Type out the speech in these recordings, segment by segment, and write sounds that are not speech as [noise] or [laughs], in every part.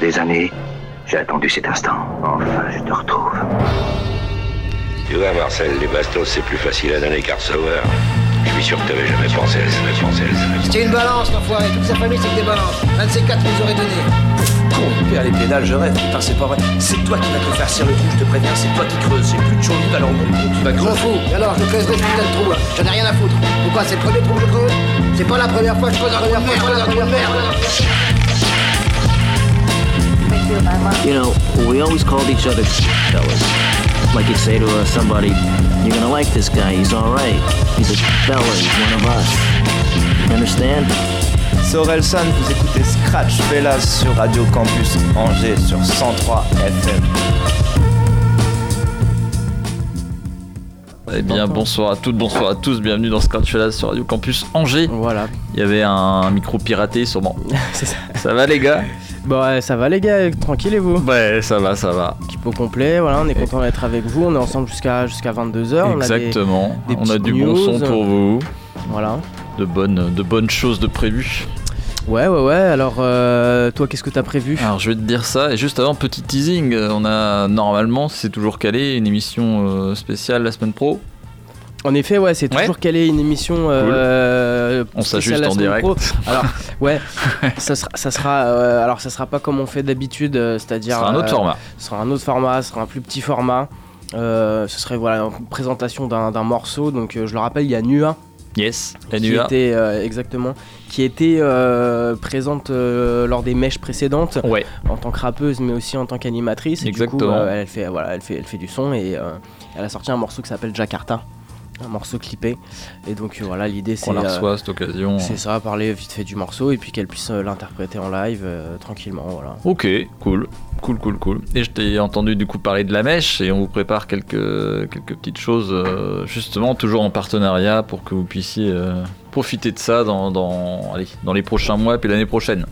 des années, j'ai attendu cet instant. Enfin, je te retrouve. Tu vois, Marcel, les bastos, c'est plus facile à donner qu'à recevoir. Je suis sûr que t'avais jamais pensé à ça, pensé à ça. C'était une balance, l'enfoiré. Toute sa famille, c'est que des balances. Un de ces quatre nous aurait donné. Con, père les pédales, je rêve. Putain, c'est pas vrai. C'est toi qui vas te faire cirer le trou, je te préviens. C'est toi qui creuses. J'ai plus de chaud alors mon tu vas creuser. fous. Et alors, je creuserai ce putain de trou. là. J'en ai rien à foutre. Pourquoi C'est le premier trou que je creuse? C'est pas la première fois que je creuse un trou de You know, we always called each other fellas. Like you'd say to uh, somebody, you're gonna like this guy, he's alright. He's a fella, he's one of us. You understand? C'est Orelsan, vous écoutez Scratch Fellas sur Radio Campus Angers sur 103 FM. Eh bien, bonsoir à toutes, bonsoir à tous, bienvenue dans Scratch Fellas sur Radio Campus Angers. Voilà. Il y avait un micro piraté sûrement. [laughs] Ça. Ça va les gars? Bon, ouais, ça va les gars, tranquille et vous Ouais, ça va, ça va. Équipe au complet, voilà, on est content d'être avec vous, on est ensemble jusqu'à jusqu'à 22h. Exactement. des On a du bon son pour vous. Voilà. De bonnes, de bonnes choses de prévues. Ouais, ouais, ouais, alors euh, toi, qu'est-ce que t'as prévu? Alors je vais te dire ça, et juste avant, petit teasing, on a normalement, c'est toujours calé, une émission euh, spéciale la semaine pro. En effet, ouais, c'est Ouais. toujours calé une émission. euh, On s'ajuste la en direct. pro. Alors, [laughs] ouais, ça sera, ça sera euh, alors ça sera pas comme on fait d'habitude, euh, Ce c'est-à-dire. sera un autre format. Ce sera un autre format, ce sera un plus petit format. Ce serait voilà une présentation d'un morceau. Donc je le rappelle, il y a Nua Yes, qui NUA. était exactement qui était présente lors des mèches précédentes Ouais, en tant que rappeuse mais aussi en tant qu'animatrice. Et Du coup, Exactement. elle fait voilà, elle fait elle fait du son et elle a sorti un morceau qui s'appelle Jakarta, un morceau clippé. Et donc euh, voilà, l'idée c'est on la euh, reçoit à cette occasion. c'est ça, parler vite fait du morceau et puis qu'elle puisse euh, l'interpréter en live tranquillement, voilà. Ok, cool. Cool, cool, cool. Et je t'ai entendu du coup parler de la mèche et on vous prépare quelques, quelques petites choses, euh, justement, toujours en partenariat pour que vous puissiez euh, profiter de ça dans, dans, allez, dans les prochains mois puis l'année prochaine.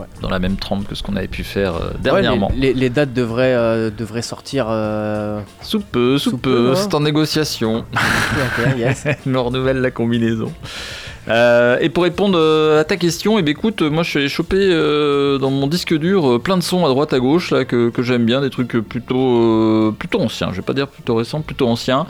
Ouais. Dans la même trempe que ce qu'on avait pu faire euh, Ouais, dernièrement. les, les- les dates devraient, euh, devraient sortir. euh, Sous peu, sous, Sous peu, peu, hein. c'est en négociation. [laughs] yes. [laughs] Me renouvelle la combinaison. Euh, et pour répondre euh, à ta question, eh ben, écoute, moi je suis choper euh, dans mon disque dur euh, plein de sons à droite à gauche là que, j'aime bien, des trucs plutôt plutôt anciens. Je vais pas dire plutôt récents, plutôt anciens.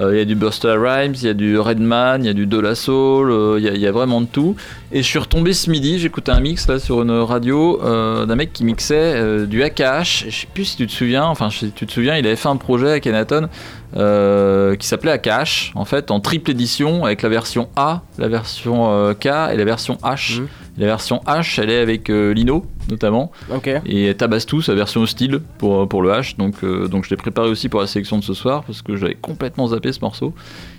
Il y a du Buster Rhymes, il y a du Redman, il y a du De La Soul, il y, a- vraiment de tout. Et je suis retombé ce midi, j'écoutais un mix là sur une radio d'un mec qui mixait du AKH. Je sais plus si tu te souviens, enfin si tu te souviens, il avait fait un projet à Kenaton euh, qui s'appelait Akash, en fait, en triple édition, avec la version A, la version euh, K et la version H. Mhm. La version H, elle est avec euh, Lino, notamment, Ok. et Tabastou, sa version style pour, pour le H. Donc, donc je l'ai préparé aussi pour la sélection de ce soir, parce que j'avais complètement zappé ce morceau.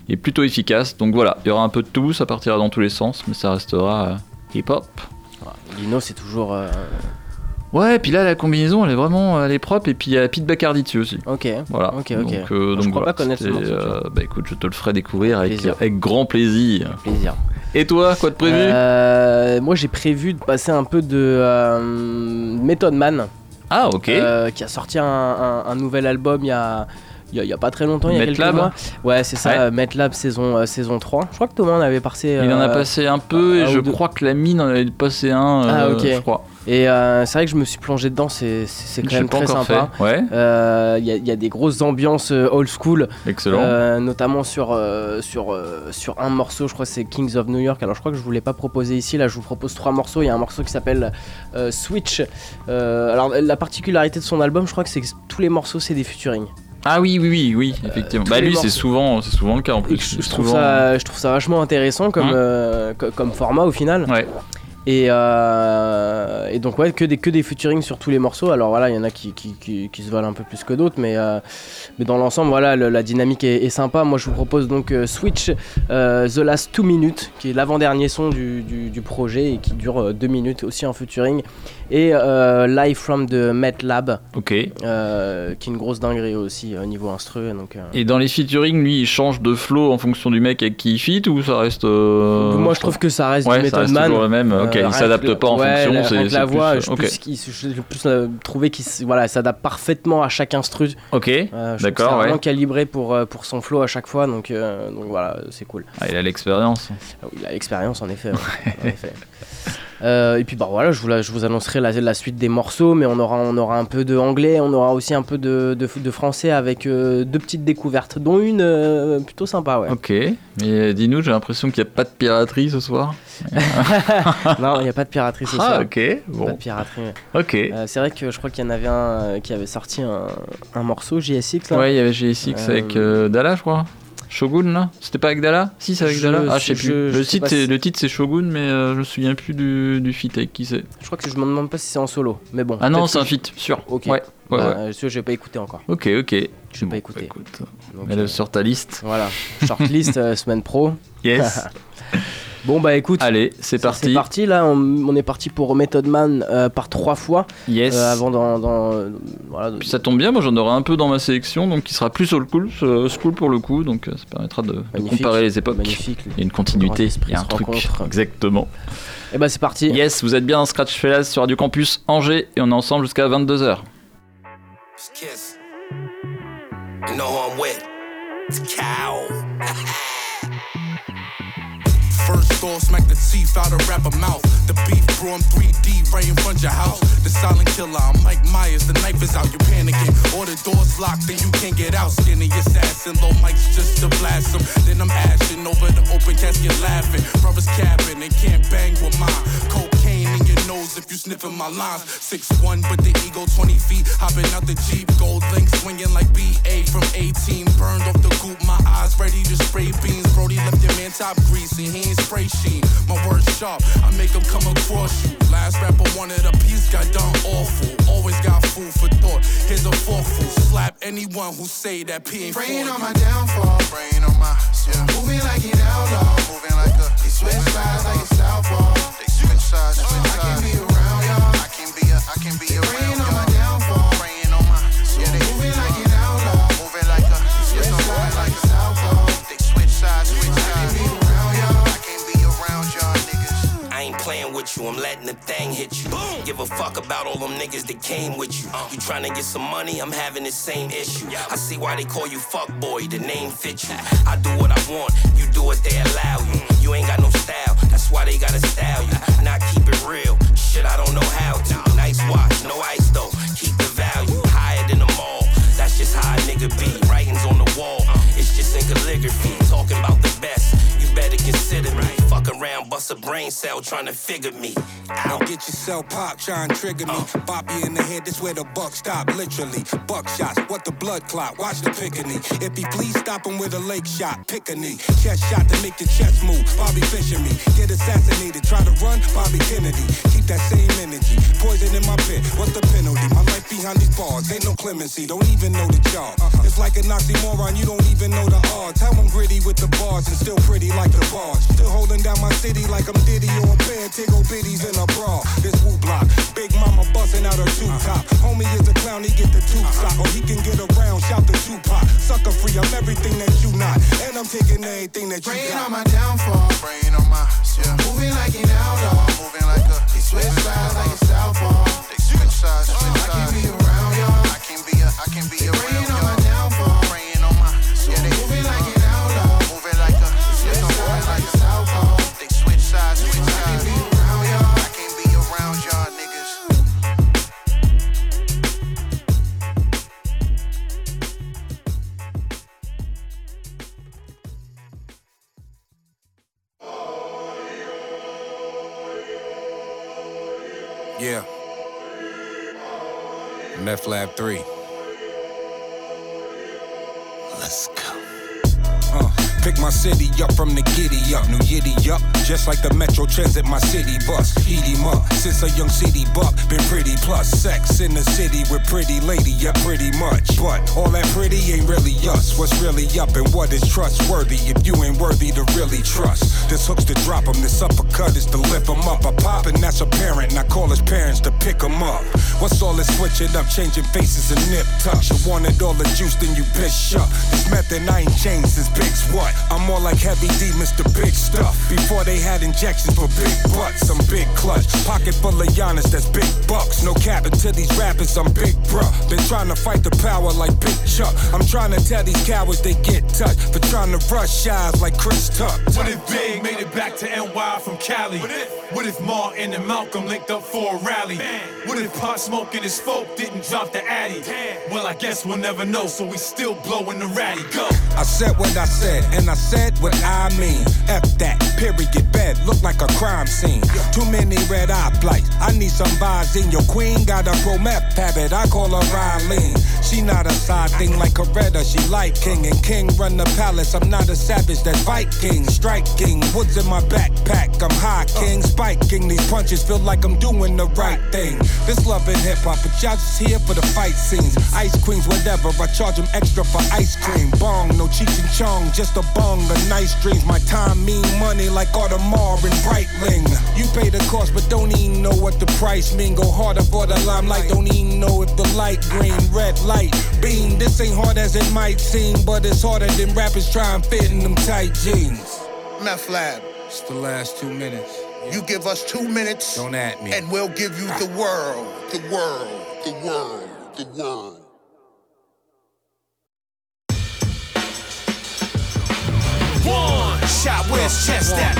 Il est plutôt efficace, donc voilà, il y aura un peu de tout, ça partira dans tous les sens, mais ça restera hip-hop. Lino, c'est toujours. Ouais, et puis là, la combinaison, elle est vraiment elle est propre, et puis il y a Pete Bacardi dessus aussi. Ok. Voilà. Ok, ok. Donc, euh, Je donc crois voilà, pas connaître ce morceau, euh, bah écoute, je te le ferai découvrir avec, Plaisir. avec grand plaisir. Plaisir. Et toi, quoi de prévu? Euh, moi, j'ai prévu de passer un peu de Method Man, Ah, ok. qui a sorti un, un- un nouvel album il y a. Il y, a, il y a pas très longtemps, il y a quelques Metlab mois. Ouais, c'est ça, Ouais. Metlab saison, euh, saison 3. Je crois que Thomas en avait passé. Il en a euh, passé un peu, et je deux. crois que la mine en avait passé un, Ah, euh, ok. je crois. Et euh, c'est vrai que je me suis plongé dedans, c'est quand même très sympa. fait. Ouais, Euh, Il y, a- il y a des grosses ambiances old school, excellent. euh, notamment sur, sur, sur un morceau, je crois que c'est Kings of New York. Alors je crois que je vous l'ai pas proposé ici, là je vous propose trois morceaux. Il y a un morceau qui s'appelle Switch. Alors la particularité de son album, je crois que c'est que tous les morceaux c'est des featuring. Ah oui, oui, oui, oui, effectivement. tous bah lui, c'est souvent, c'est souvent le cas en plus. Je, trouve souvent- ça, je trouve ça vachement intéressant comme, Hum. euh, co- comme format au final. Ouais. Et, euh, et donc ouais, que des, que des featuring sur tous les morceaux. Alors voilà, il y en a qui, qui, qui- qui se valent un peu plus que d'autres, mais, euh, mais dans l'ensemble, voilà, le- la dynamique est, est sympa. Moi, je vous propose donc euh, Switch euh, The Last Two Minutes, qui est l'avant-dernier son du, du- du projet et qui dure 2 minutes aussi en featuring. Et euh, Live from the Met Lab, euh, qui est une grosse dinguerie aussi au niveau instru. Donc, euh, Et dans les featuring, lui, il change de flow en fonction du mec avec qui il fit ou ça reste. euh, moi, je trouve que ça reste ouais, du ça reste Man. toujours le même. Ok, Euh, il s'adapte pas en ouais, fonction. c'est la plus- voix, je plus, qu'il- je- plus euh, trouvé qu'il voilà, s'adapte parfaitement à chaque instru. Ok. Euh, D'accord, ouais. vraiment calibré pour, euh, pour son flow à chaque fois, donc, euh, donc voilà, c'est cool. Ah, il a l'expérience. Ah Il a l'expérience en effet. ouais, en effet. Euh, et puis bah voilà, je vous, la- je vous annoncerai la, la suite des morceaux, mais on aura, on aura un peu de anglais, on aura aussi un peu de, de, de français avec euh, deux petites découvertes, dont une euh, plutôt sympa, ouais. Ok, mais dis-nous, j'ai l'impression qu'il n'y a pas de piraterie ce soir. [laughs] non, il n'y a pas de piraterie ce Ah, soir. ok, Pas bon. de piraterie. Ok. C'est vrai que je crois qu'il y en avait un qui avait sorti un, un morceau JSX. Là. Ouais, il y avait GSX avec Dala, je crois. Shogun là C'était pas avec Dala Si, c'est avec Je- Dala Ah, je sais je- plus. je le, sais titre, pas c'est- si- le titre c'est Shogun, mais euh, je me souviens plus du, du feat avec qui c'est. Je crois que je me demande pas si c'est en solo, mais bon. Ah non, c'est un je- feat, sûr. Ok. Ouais, ouais, Bah, ouais. celui-là, j'ai pas écouté encore. Ok, ok. Je vais Bon, pas écouter. bah, écoute, Donc, euh, sur ta liste. Voilà. Shortlist euh, semaine pro. Yes. [laughs] Bon bah écoute. Allez, c'est parti. C'est parti là, on, on est parti pour Method Man euh, par trois fois. Yes. euh, avant dans, dans- euh, voilà, Puis ça tombe bien, moi j'en aurai un peu dans ma sélection, donc qui sera plus old school, euh, school pour le coup, donc euh, ça permettra de, comparer les époques. magnifique. Il y a une continuité, il y a un truc. rencontre. Exactement. Et bah c'est parti. Yes, vous êtes bien en Scratch Fellas sur Radio Campus Angers et on est ensemble jusqu'à 22h. Kiss. You know who I'm with? It's Cow. [laughs] First thought, smack the teeth out of rapper mouth. The beef 'em 3D right in front your house. The silent killer, I'm Mike Myers. The knife is out, you panicking. Or the door's locked, then you can't get out. Skinny assassin, low mics just to blast. Then I'm ashing over the open casket laughing. Brothers capping, they can't bang with mine. Your nose if you sniffing my lines. Six one, but the ego 20 feet. Hopping out the Jeep, gold link swinging like BA from A-Team. Burned off the goop, my eyes ready to spray beans. Brody left your man top greasy, he ain't spray sheen. My words sharp, I make them come across you. Last rapper wanted a piece, got done awful. Always got food for thought. Here's a forkful. Slap anyone who say that P ain't for on you. my downfall. Praying on my, yeah. Moving like an outlaw. Moving like a, they switch sides like a southpaw. They switch sides, switch. I can't be around y'all. I can't be a, I can be around Praying on my downfall. Praying on my, yeah. They moving like an outlaw. Moving like a, switch sides like a southpaw. They switch sides, switch sides. I can be around y'all. I can be around y'all niggas. I ain't playing with you, I'm letting the thing hit you. Boom. Give a fuck about all them niggas that came with you. Uh. You tryna get some money, I'm having the same issue. I see why they call you fuck boy, the name fits you. I do what I want, you do what they allow you. Mm. You ain't got no style, trying to figure me. Now get yourself pop, try and trigger me. Bop you in the head, this where the buck stop, literally. Buck shots, what the blood clot, watch the pickney. If he please stop him with a lake shot, pick a knee. Chest shot to make your chest move, Bobby Fischer me. Get assassinated, try to run, Bobby Kennedy. Keep that same energy, poison in my pit, what's the penalty? My life behind these bars, ain't no clemency, don't even know the charge. It's like an oxymoron, you don't even know the odds. How I'm gritty with the bars and still pretty like the bars. Still holding down my city like I'm Diddy or a band, Tiggle bitties in a bra. This woo block, Big Mama busting out her two top. Homie is a clown, he get the tube sock, or oh, he can get around, shout the Tupac. Sucker free, I'm everything that you not, and I'm taking everything that you Praying got. on my downfall. Praying on my, yeah. Moving like an outlaw. Moving like a, they switch sides like a southpaw. They switch sides, switch uh, sides. I can be around y'all. I can be a, I can be around Meth Lab 3. Pick my city up from the giddy up, new yiddy up. Just like the Metro Transit, my city bus. Eat him up. Since a young city buck, been pretty plus sex in the city with pretty lady, yeah, pretty much. But all that pretty ain't really us. What's really up and what is trustworthy if you ain't worthy to really trust? This hook's to drop him, this uppercut is to lift him up. A pop and that's apparent, and I call his parents to pick him up. What's all this switching up, changing faces and nip tucks? You wanted all the juice, then you bitch up. This method I ain't changed since Big's what? I'm more like heavy D, Mr. Big Stuff. Before they had injections for big butts, I'm big clutch. Pocket full of Giannis, that's big bucks. No cap to these rappers, I'm big bruh. Been trying to fight the power like Big Chuck. I'm trying to tell these cowards they get touched for trying to rush shies like Chris Tuck. What if Big made it back to NY from Cali? What if Martin and Malcolm linked up for a rally? What if Pop Smoke and his folk didn't drop the Addy? Well, I guess we'll never know, so we still blowing the ratty. Go. I said what I said, and I said what I mean. F that, period, bed, look like a crime scene. Too many red eye flights. I need some vibes in your queen. Got a pro meth habit, I call her Riley. She not a side thing like Coretta, she like King. And King run the palace, I'm not a savage, that's Viking. Striking, woods in my backpack, I'm high king. Spiking, these punches feel like I'm doing the right thing. This love and hip hop, but y'all just here for the fight scenes. Ice queens, whatever, I charge them extra for ice cream. Bong, no Cheech and Chong, just a bong, a nice dreams. My time mean money like Audemars and Breitling. You pay the cost, but don't even know what the price mean. Go harder for the limelight, don't even know if the light green, red light, beam. This ain't hard as it might seem, but it's harder than rappers try and fit in them tight jeans. Meth Lab. It's the last two minutes. You give us two minutes. Don't at me. And we'll give you the world. The world. The world. The world. One shot, where's chest at?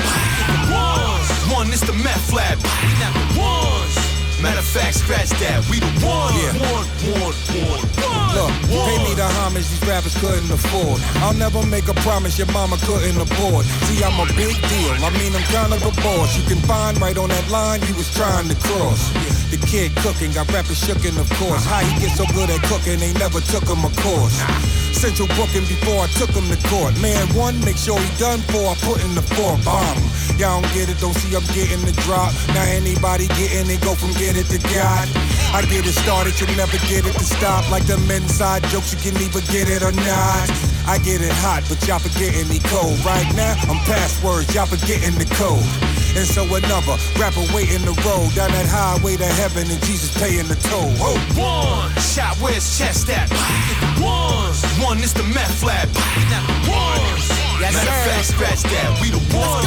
One, one, it's the meth lab. We not the ones. Matter of fact, scratch that. We the ones. Yeah. One, one, one, one. Look, pay me the homage these rappers couldn't afford. I'll never make a promise your mama couldn't afford. See, I'm a big deal. I mean, I'm kind of a boss. You can find right on that line he was trying to cross. The kid cooking, got rappers shookin', of course. How he get so good at cooking, they never took him a course. Central booking before I took him to court. Man, one, make sure he done for I put in the four bomb. Y'all don't get it, don't see I'm getting the drop. Now anybody getting it, go from get it to God. I get it started, you'll never get it to stop. Like them inside jokes, you can either get it or not. I get it hot, but y'all forgetting me cold. Right now, I'm past words, y'all forgetting the code. And so another rapper waiting the road down that highway to heaven, and Jesus paying the toll. Whoa. One shot, where's chest at? Ones. One, it's the meth lab. We not the ones. Yes, Matter of fact, scratch that. We the ones.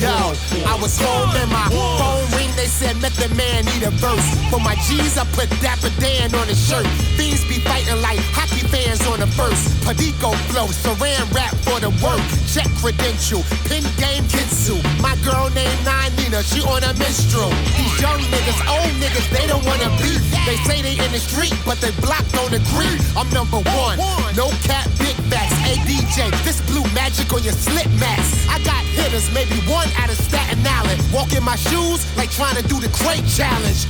Yo, I was home and my phone ring. They said Method Man need a verse. For my G's, I put Dapper Dan on the shirt. Fiends be fighting like hockey fans on the first. Padico flow, Saran rap for the work. Check credential, pin game Kitsu. My girl named Nina, she on a minstrel. These young niggas, old niggas, they don't wanna beef. They say they in the street, but they blocked on the green. I'm number one, no cap, big facts. Hey DJ, this blue magic on your slip mask. I got hitters, maybe one out of Staten Island. Walk in my shoes like trying to do the crate challenge.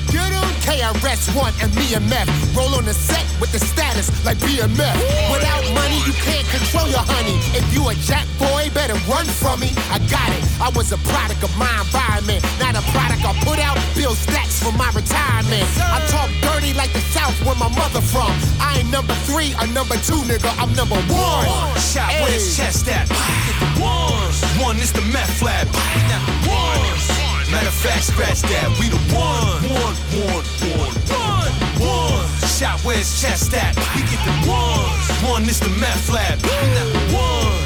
KRS One and me and Meth roll on the set with the status like BMF. Without money, you can't control your honey. If you a jack boy, better run from me. I got it. I was a product of my environment, not a product I put out. Build stacks for my retirement. I talk dirty like the South, where my mother from. I ain't number three or number two, nigga. I'm number one. One shot, Hey. where's chest at? Ones. One, it's the meth lab. We not the ones. Matter of fact, scratch that. We the one. One, one, one, one. One shot, where's chest at? We get the ones. One, it's the meth lab. We the ones.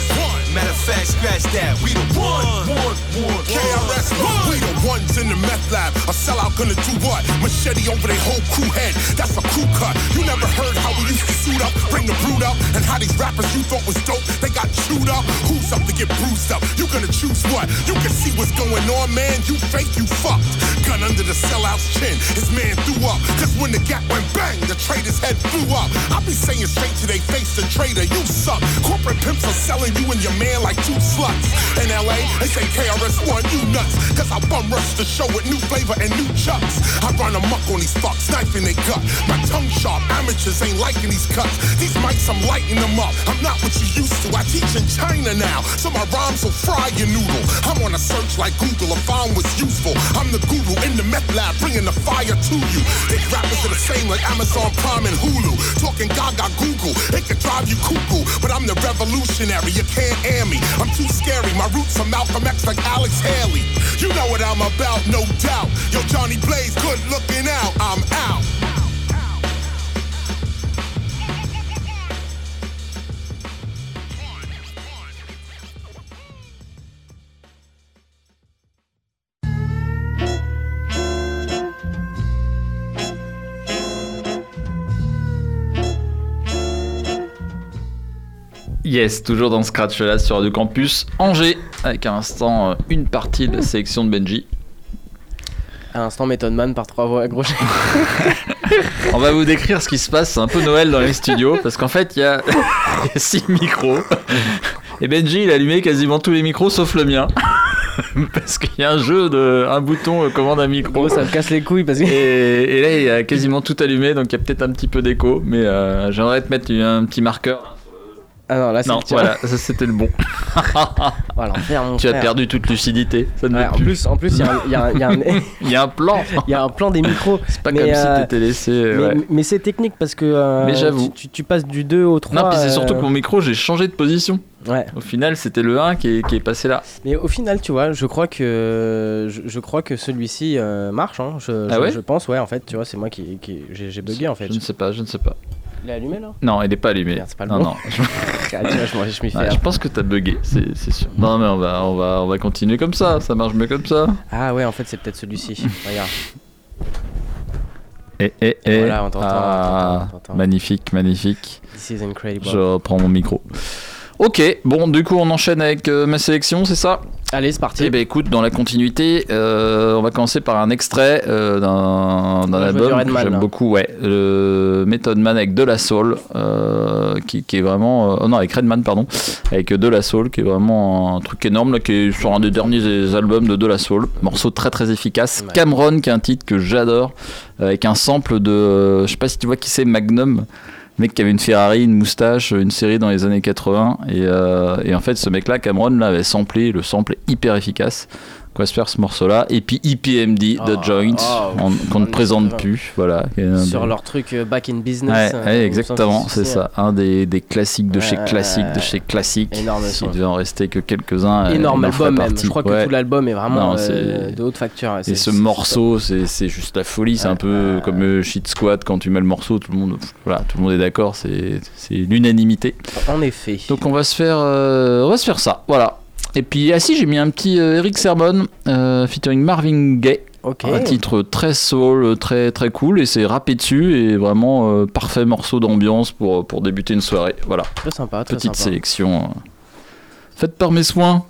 Fact, scratch that. We the one. One, one, KRS One, we the ones in the meth lab. A sellout gonna do what? Machete over their whole crew head. That's a crew cut. You never heard how we used to suit up, bring the brood up, and how these rappers you thought was dope, they got chewed up. Who's up to get bruised up? You gonna choose what? You can see what's going on, man. You fake, you fucked. Gun under the sellout's chin. His man threw up. Cause when the gap went bang, the traitor's head flew up. I be saying straight to they face, the traitor, you suck. Corporate pimps are selling you and your man like two sluts. In LA, they say KRS1, you nuts. Cause I bum rush the show with new flavor and new chucks. I run amok on these fucks, knife in their gut. My tongue sharp, amateurs ain't liking these cuts. These mics, I'm lighting them up. I'm not what you used to. I teach in China now, so my rhymes will fry your noodle. I'm on a search like Google, I found what's useful. I'm the guru in the meth lab, bringing the fire to you. These rappers are the same like Amazon Prime and Hulu. Talking Gaga Google, it could drive you cuckoo, but I'm the revolutionary. You can't air me. I'm too scary. My roots are Malcolm X like Alex Haley. You know what I'm about, no doubt. Yo, Johnny Blaze, good looking out. I'm out. Yes, toujours dans Scratch là sur Radio Campus Angers, avec à l'instant euh, une partie de la sélection de Benji. À l'instant, Method Man par trois voix accrochées. [laughs] On va vous décrire ce qui se passe, c'est un peu Noël dans les studios, parce qu'en fait il y a il y a six micros. Et Benji il a allumé quasiment tous les micros sauf le mien. [laughs] Parce qu'il y a un jeu de un bouton euh, commande un micro. Ça me casse les couilles parce que. Et, et là il y a quasiment tout allumé donc il y a peut-être un petit peu d'écho, mais euh, j'aimerais te mettre un petit marqueur. Ah non, là c'est Non, le tien. voilà, ça c'était le bon. [laughs] Mon tu as frère. perdu toute lucidité. Ça ne Ouais, va en plus. plus, en plus, il y a un- il y, a un- il y a un- [laughs] Il y a un plan. [laughs] il y a un plan des micros. C'est pas Mais, comme euh, si t'étais laissé. Mais, ouais. mais c'est technique parce que. euh, Mais j'avoue. Tu, passes du 2 au 3. Non, puis c'est surtout euh, que mon micro, j'ai changé de position. Ouais. Au final, c'était le 1 qui est, qui est passé là. Mais au final, tu vois, je crois que je, je crois que celui-ci euh, marche. Hein. Je, Ah je- ouais je pense, ouais. En fait, tu vois, c'est moi qui, qui- j'ai j'ai bugué en fait. Je ne sais pas, je ne sais pas. Il est allumé là? Non, il est pas allumé. Merde, c'est pas le non, bon. non. [laughs] Ah, tu vois, je je m'y fais. Ouais, je pense que t'as bugué, c'est c'est sûr. Non, mais on va, on, va, on va continuer comme ça, ça marche mieux comme ça. Ah ouais, en fait, c'est peut-être celui-ci. Regarde. Et, et, et. Voilà, on t'entend, on Ah, t'entend, on t'entend. magnifique, magnifique. This is incredible. Je reprends mon micro. Ok, bon, du coup, on enchaîne avec euh, ma sélection, c'est ça? Allez, c'est parti. Eh ben écoute, dans la continuité, euh, on va commencer par un extrait euh, d'un album que j'aime beaucoup, ouais, le Method Man avec De La Soul, qui, qui est vraiment, oh non avec Redman pardon, avec De La Soul, qui est vraiment un truc énorme là, qui est sur un des derniers albums de De La Soul, morceau très très efficace. Ouais. Cameron, qui est un titre que j'adore, avec un sample de, je sais pas si tu vois qui c'est, Magnum. Mec qui avait une Ferrari, une moustache, une série dans les années 80. Et, euh, et en fait, ce mec-là, Cameron, là, avait samplé. Le sample est hyper efficace. On va se faire ce morceau-là. Et puis EPMD de Oh, Joint, oh, on- qu'on on ne présente plus. Voilà. Sur leur truc euh, Back in Business. Ouais, ouais, sans exactement, c'est ça. Un des, des classiques de chez Ouais, classiques de chez énorme S'il son. devait en rester que quelques-uns. Énorme il album même. Je crois que tout l'album est vraiment Non, euh, de haute facture. Et ce morceau, c'est juste la folie. C'est un peu comme Shit Squad quand tu mets le morceau, tout le monde, voilà, tout le monde est d'accord. C'est c'est l'unanimité. En effet. Donc on va se faire, euh, on va se faire ça. Voilà. Et puis ah si, j'ai mis un petit euh, Eric Sermon euh, featuring Marvin Gaye. Ok. Un titre très soul, très très cool et c'est rappé dessus et vraiment euh, parfait morceau d'ambiance pour pour débuter une soirée. Voilà. Très sympa, très Petite sympa. sélection faite par mes soins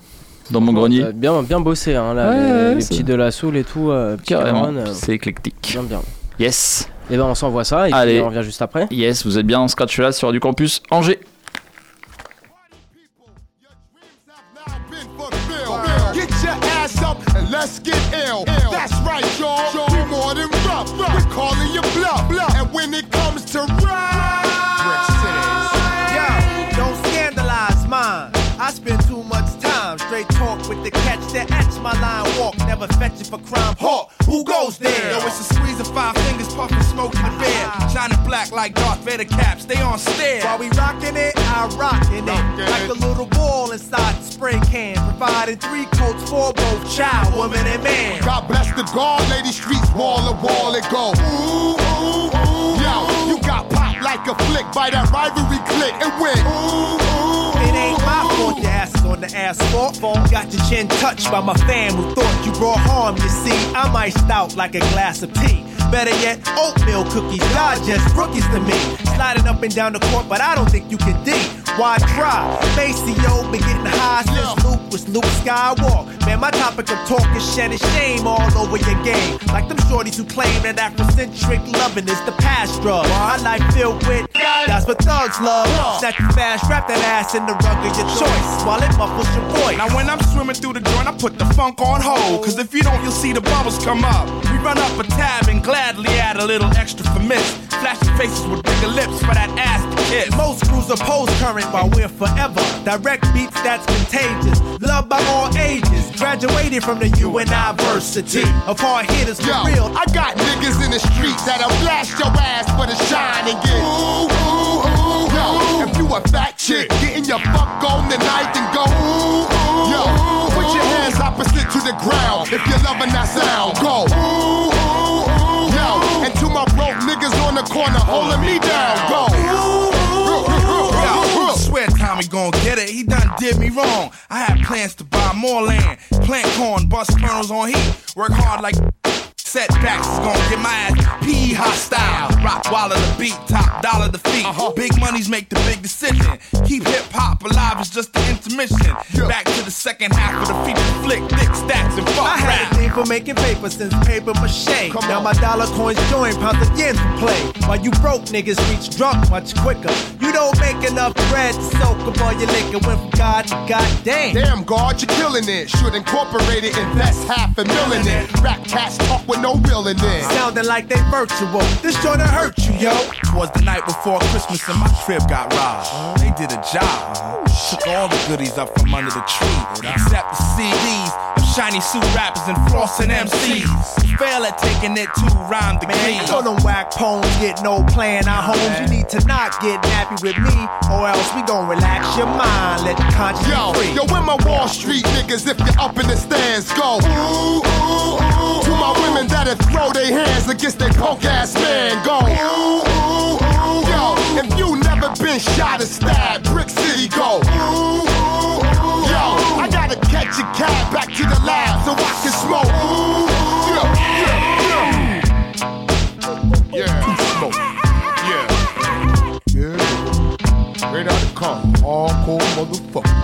dans mon grenier. Euh, Bien, bien bossé, hein, là, Ouais, les, petits de la soul et tout. euh, Carrément. Euh, C'est éclectique. bien, bien. Yes. Et ben on s'envoie ça et Allez. puis on revient juste après. Yes, vous êtes bien en scratch là sur du campus Angers. And let's get ill. That's right, y'all. We more than rough. We're calling you bluff. And when it comes to rap, Yo, don't scandalize mine. I spend too much time straight talk with the catch that etch my line walk. Never fetch it for crime. Hawk, who goes there? Yo, it's a squeeze of five fingers, puffing smoke in the bed. Ah. Shining black like Darth Vader caps, they on stare. While we rockin' it, I rockin' it. Like a little ball inside the spray can. Providing three coats for both child, woman, and man. God bless the guard, lady streets wall to wall it go. Ooh, ooh, ooh. Yo, you got popped like a flick by that rivalry click and went. Ooh, ooh, It ain't my fault your ass is on the asphalt. Got your chin touched by my fam who thought you brought harm. You see, I'm iced out like a glass of tea. Better yet, oatmeal cookies, y'all just rookies to me. Sliding up and down the court, but I don't think you can D. Why try? Maseo been getting high since Luke was Luke Skywalk. Man, my topic of talk is shedding shame all over your game. Like them shorties who claim that Afrocentric loving is the past drug. My life filled with that's what thugs love. Snatch you fast, wrap that ass in the rug of your choice while it muffles your voice. Now when I'm swimming through the joint, I put the funk on hold. Cause if you don't, you'll see the bubbles come up. We run up a tab and gladly add a little extra for miss. Flashing faces with bigger lips for that ass to kiss. Most crews oppose current while we're forever. Direct beats that's contagious. Loved by all ages. Graduated from the university of hard hitters for Yo, real. I got niggas in the streets that'll blast your ass for the shine and get ooh, ooh, ooh. Yo, if you a fat chick, getting your fuck on tonight and go ooh, ooh. Yo, put your hands opposite to the ground if you're loving that sound. Go ooh, ooh, ooh. Yo, and to my broke niggas on the corner holding me down. Go ooh, Yo, I swear Tommy gon' get it. He done did me wrong. I had plans to buy more land, plant corn, bust kernels on heat, work hard like Setbacks is gonna get my ass PE hostile. Rock while the beat, top dollar the feet. Uh-huh. Big money's make the big decision. Keep hip hop alive is just the intermission. Back to the second half of the feature flick, thick stacks and fuck I had a thing for making paper since paper mache. now my dollar coins join pounds of yen to play. While you broke niggas reach drunk much quicker. You don't make enough bread to soak up all your liquor. Went from God to goddamn. Damn, God, you're killing it. Should incorporate it, invest half a million in it. Rap cats talk with no real in uh, it. Sounding like they virtual. This joint hurt you, yo. Twas the night before Christmas and my crib got robbed. They did a job. Took all the goodies up from under the tree, except the CDs of shiny suit rappers and flossing MCs. Fail at taking it to rhyme the game. So them whack poems get no plan our homes. You need to not get nappy with me, or else we gon' relax your mind. Let the conscience Yo, free. yo, where my Wall Street niggas, if you're up in the stands, go. Ooh, ooh, ooh. To my women that'll throw their hands against their punk ass man, go. Ooh, ooh, ooh. Yo, if you never been shot or stabbed, Brick City, go. Ooh, ooh, ooh. Yo, I gotta catch a cab back to the lab so I can smoke. Ooh, yeah, yeah, yeah. Yeah, smoke. Yeah. Yeah. Right out the car. Motherfucker.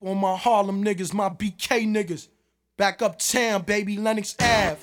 On my Harlem niggas, my BK niggas. Back uptown, baby, Lenox Ave.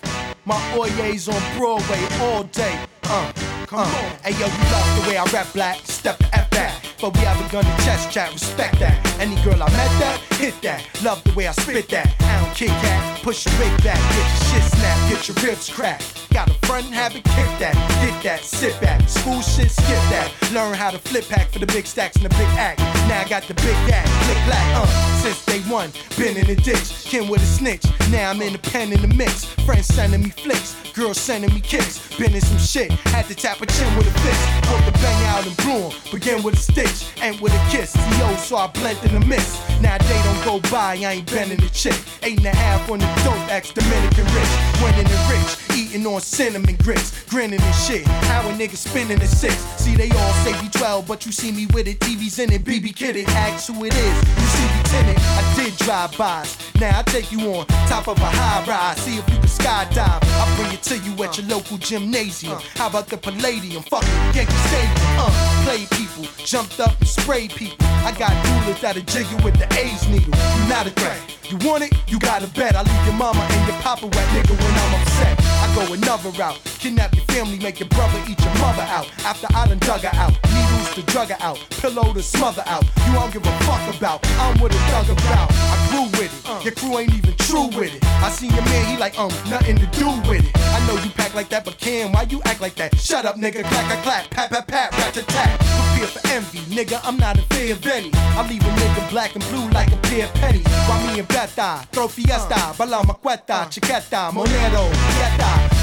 My Oyes on Broadway all day. Uh, come on. Hey yo, you love the way I rap black, step F that. But we have a gun to chest chat, respect that. Any girl I met that, hit that. Love the way I spit that. I don't kick that, push wig back, get your shit snapped, get your ribs cracked. Got a front habit, kick that, get that, sit back. School shit, skip that. Learn how to flip pack for the big stacks and the big act. Now I got the big act, click black, uh. Since day one, been in the ditch, kin with a snitch. Now I'm in the pen in the mix. Friends sending me flicks, girls sending me kicks. Been in some shit, had to tap a chin with a fist. Put the bang out and bloom, begin with a stitch, end with a kiss. Yo, so I blend in the mist. Now day don't go by, I ain't bending the chick. Eight and a half on the dope, ex Dominican rich. Winning the rich, eating on cinnamon grits, grinning and shit. How a nigga spinning the six. See, they all say B12, but you see me with it. TV's in it, BB Kid it. Ask who it is, you see me tenant. I did drive bys. Now I take you on top of a high rise. See if you can skydive. I'll bring it to you at your local gymnasium. How about the Palladium? Fuck it, Yankee Stadium. Uh, play people, jumped up and sprayed people. I got rulers that'll jiggle with the AIDS needle. You not a threat. You want it? You gotta bet. I leave your mama and your papa wet nigga when I'm upset. I go another route. Kidnap your family, make your brother eat your mother out. After I done dug her out. Needles to drug her out. Pillow to smother out. You don't give a fuck about. I'm what a thug about. I grew with it. Your crew ain't even true with it. I seen your man, he like, um, nothing to do with it. I know you pack like that, but Cam, why you act like that? Shut up, nigga. Clack, clack, clap. Pat, pat, pat. Rat, tat, tat. Prepare for envy, nigga. I'm not in fear of any. I leave a nigga black and blue like a pair of pennies. Why me and Beta? Throw fiesta. Bala maqueta. Chiqueta. Monero.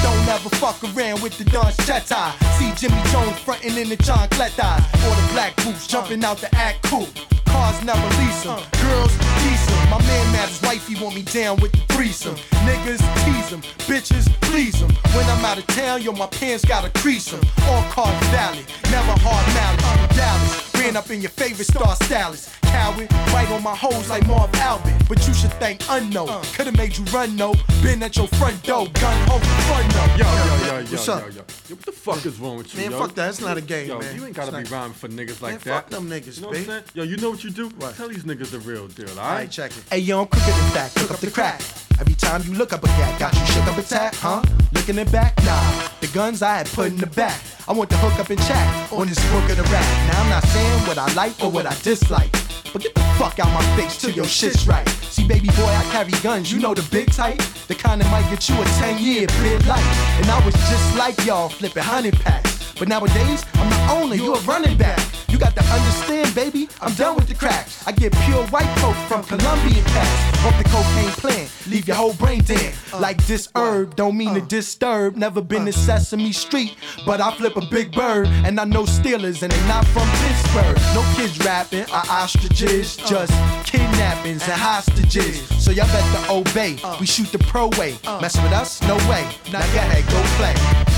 Don't ever fuck around with the Don Cheta. See Jimmy Jones frontin' in the chancletas. Or the black boots jumping out the act cool. Cars never lease. Girls tease. My man mad his wifey want me down with the threesome. Niggas tease tease 'em. Bitches please please 'em. When I'm out of town, yo, my pants gotta crease 'em. All cars valid. Never hard malice. I'm Dallas. Ran up in your favorite star stylist. Coward, right on my hoes like Marv Albert. But you should thank unknown. Uh. Could've made you run, no. Been at your front door, gun home front no. Yo, yo, yo, yo, What's yo, up? yo. Yo, what the fuck is wrong with you, Man, yo? fuck that. It's not a game, yo, man. You ain't gotta It's be not- rhyming for niggas like Man, that. fuck them niggas, You know what B. I'm saying? Yo, you know what you do? Tell these niggas the real deal, alright? Alright, check it. Hey, yo, I'm quicker than that. Cook up the crack. Every time you look up a cat, got you shook up a tap, huh? Looking it back? Nah. The guns I had put in the back. I want to hook up and chat on this book of the rap. Now I'm not saying what I like or what I dislike. But get the fuck out my face till your shit's right. See, baby boy, I carry guns, you know the big type? The kind that might get you a 10 year bid life. And I was just like y'all, flipping honey packs. But nowadays, I'm the owner, you a running back. You got to understand, baby, I'm done with the crack. I get pure white coke from Colombian packs. Off the cocaine plant, leave your whole brain dead. Like this herb, don't mean to disturb. Never been to Sesame Street, but I flip a big bird. And I know Steelers, and they not from Pittsburgh. No kids rapping, are ostriches, just kidnappings and hostages. So y'all better obey. We shoot the pro way. Mess with us? No way. Now go ahead, go play.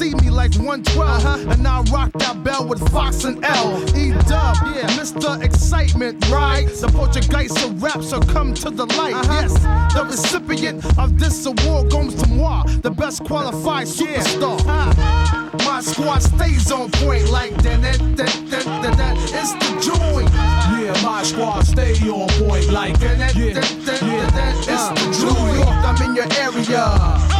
see me like 112. And I rock that bell with Fox and L. E Dub, yeah, Mr. Excitement, right? The Portuguese of rap, so come to the light. Yes, the recipient of this award goes to moi, the best qualified superstar. Ah, My squad stays on point like that. that, that, that, that, that. It's the joint. Yeah, my squad stay on point like that. that, Yeah, that, that, that, It's the joint. York, I'm in your area.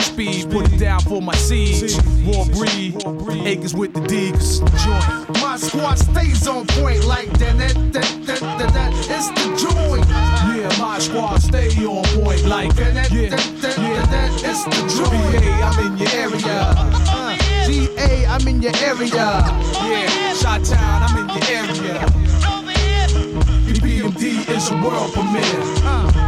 Mock speed, put it down for my siege. Raw breed, acres with the D, 'cause it's the joint. My squad stays on point like that. that, that, that, that, that. It's the joint. Yeah, my squad stay on point like that. that, Yeah, that, that, yeah. that, that. It's the joint. GA, I'm in your area. Uh, GA, I'm in your area. Yeah, Shot Town, I'm in your area. EPMD is a world premiere. Uh,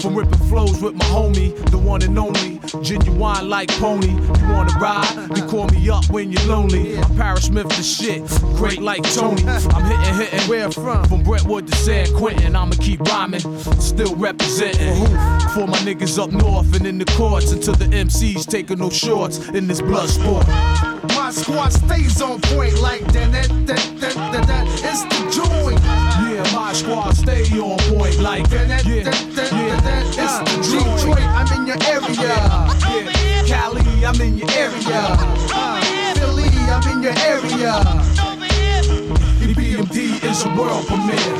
from ripping flows with my homie, the one and only, genuine like pony. You wanna ride? You call me up when you're lonely. I'm Parrish Smith the shit, great like Tony. I'm hitting, hitting. Where from? From Brentwood to San Quentin, I'ma keep rhyming, still representing. For my niggas up north and in the courts until the MCs taking no shorts in this blood sport. My squad stays on point like that. that, that, that, that, that. It's the joint. Yeah, my squad stay on point like that. Yeah, yeah. That, Uh, It's the Detroit. I'm in your area. Cali, I'm in your area. Uh, Philly, I'm in your area. EPMD is a world premiere.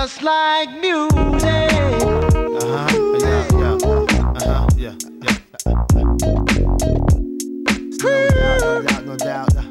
Just like music. Uh-huh. Yeah, yeah. Uh-huh. Yeah, yeah. No doubt, no doubt, no doubt.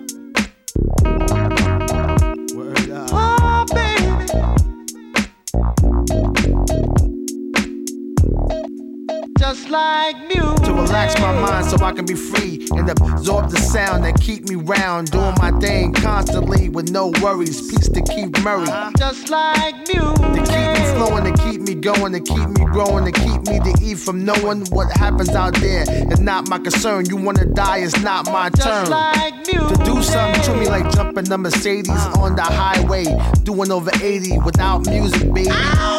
Like music. To relax my mind so I can be free and absorb the sound that keep me round, doing my thing constantly with no worries. Peace to Keith Murray. Just like music. To keep me flowing, to keep me going, to keep me growing, to keep me to eat from knowing what happens out there. It's not my concern. You wanna die, it's not my turn. like music. To do something to me like jumping a Mercedes on the highway, doing over 80 without music, baby. Crazy.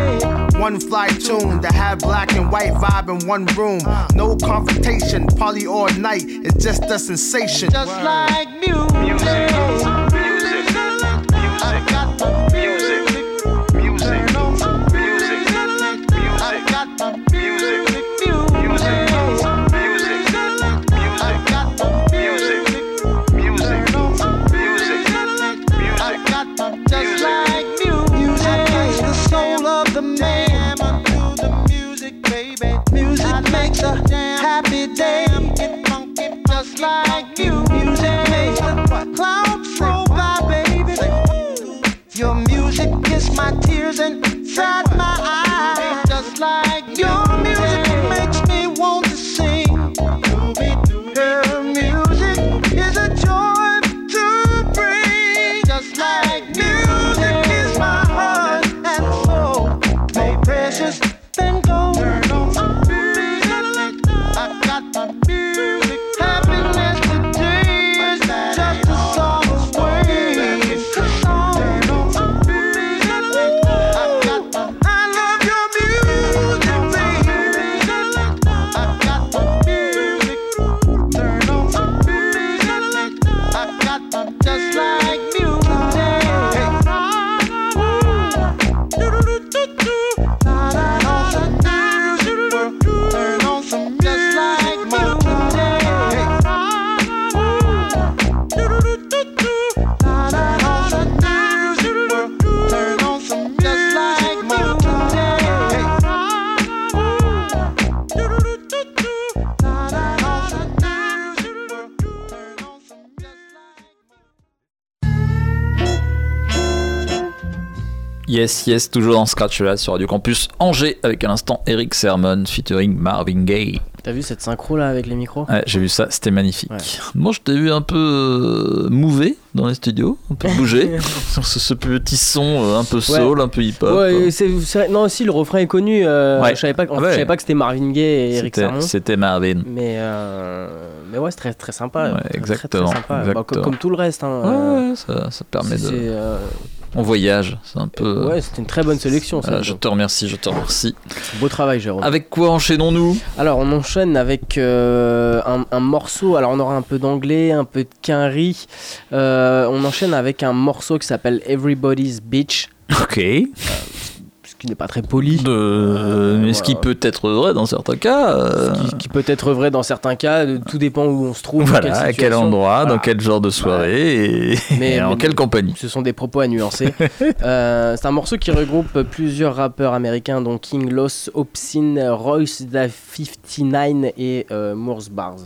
One fly tune to have black and white vibe in one room. No confrontation, party all night. It's just a sensation. Just like music. Just Yes, yes, toujours dans Scratch là sur Radio Campus Angers avec à l'instant Eric Sermon featuring Marvin Gaye. T'as vu cette synchro là avec les micros? Ouais, j'ai vu ça, c'était magnifique. Moi, je t'ai vu un peu euh, mouvé dans les studios, un peu bouger [laughs] [laughs] ce, ce petit son euh, un peu soul, un peu hip-hop. Ouais, c'est, c'est- non, aussi le refrain est connu. euh, Ouais. Je savais pas, en Ah fait, ouais. je savais pas que c'était Marvin Gaye et Eric Sermon. C'était Marvin. Mais, euh, mais ouais, c'est très, très sympa. Très, très, exactement. Bah, exactement. comme, comme tout le reste. Hein, euh, ça, ça permet c'est- de. On voyage, c'est un peu. Ouais, c'était une très bonne sélection. ça. Voilà, je te remercie, je te remercie. Beau travail, Jérôme. Avec quoi enchaînons-nous? Alors, on enchaîne avec un, un morceau. Alors, on aura un peu d'anglais, un peu de quinri. Euh, on enchaîne avec un morceau qui s'appelle Everybody's Beach. Ok. Ce qui n'est pas très poli. Euh, mais ce qui peut être vrai dans certains cas. euh, Qui, qui peut être vrai dans certains cas. Tout dépend où on se trouve. Voilà, quelle à quel endroit, dans quel genre de soirée et, [laughs] Mais- et en mais- quelle compagnie. Ce sont des propos à nuancer. [laughs] Euh, c'est un morceau qui regroupe plusieurs rappeurs américains, dont King Los, Obscene, Royce da 59 et euh, Moors Bars.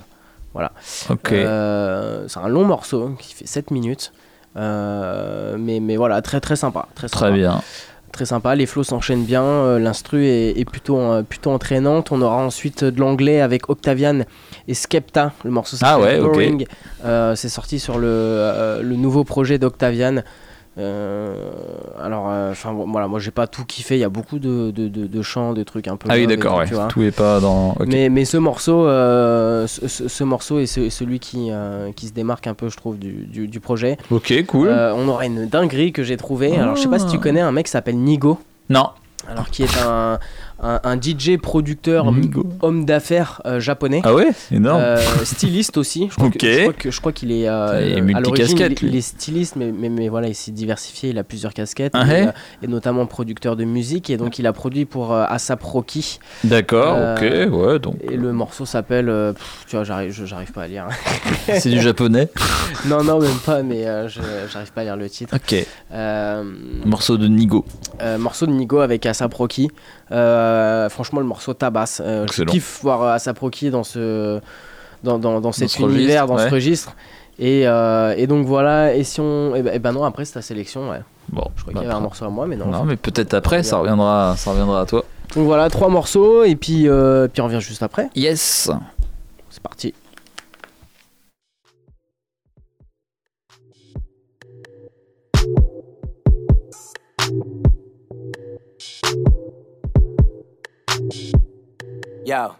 Voilà. Euh, c'est un long morceau qui fait 7 minutes. Euh, mais, mais voilà, très très sympa. Très, Très sympa. bien. Très sympa, les flows s'enchaînent bien, euh, l'instru est, est plutôt, plutôt entraînante. On aura ensuite de l'anglais avec Octavian et Skepta. Le morceau Ah s'appelle ouais, ok. Boring. Euh, c'est sorti sur le, le nouveau projet d'Octavian. Euh, alors, euh, enfin voilà, moi j'ai pas tout kiffé. Il y a beaucoup de, de, de- de chants, de trucs un peu. Ah oui, d'accord, tout, ouais. Tout est pas dans. Mais, mais ce morceau, euh, ce, ce- ce morceau est ce- celui qui, qui se démarque un peu, je trouve, du, du, du projet. Ok, cool. On aura une dinguerie que j'ai trouvé. Alors, je sais pas si tu Ah. connais un mec qui s'appelle Nigo. Non. Alors, qui est un, un, un DJ producteur, homme d'affaires euh, japonais. Ah ouais Énorme. Euh, styliste aussi. Je crois [laughs] que- je crois qu'il est. euh, Il est à l'origine, il, est styliste, mais, mais, mais voilà, il s'est diversifié. Il a plusieurs casquettes. Ah et, euh, et notamment producteur de musique. Et donc, il a produit pour Asap Rocky. D'accord, ok, ouais, donc. Et le morceau s'appelle. tu vois, j'arrive, j'arrive pas à lire. [laughs] C'est du japonais [laughs] non, non, même pas, mais je- j'arrive pas à lire le titre. Ok. Morceau de Nigo. morceau de Nigo avec Asap Rocky. Euh, franchement, le morceau tabasse. Euh, je kiffe voir euh, Asap Rocky dans, ce, dans, dans, dans cet ce univers, registre, dans ouais. ce registre. Et, euh, et donc voilà, et si on. Et ben, ben non, après c'est ta sélection, ouais. Bon, Je crois qu'il y avait un morceau à moi, mais non. Non, mais peut-être après, ça reviendra, ça reviendra à toi. Donc voilà, trois morceaux et puis, puis on revient juste après. Yes. C'est parti. Yo.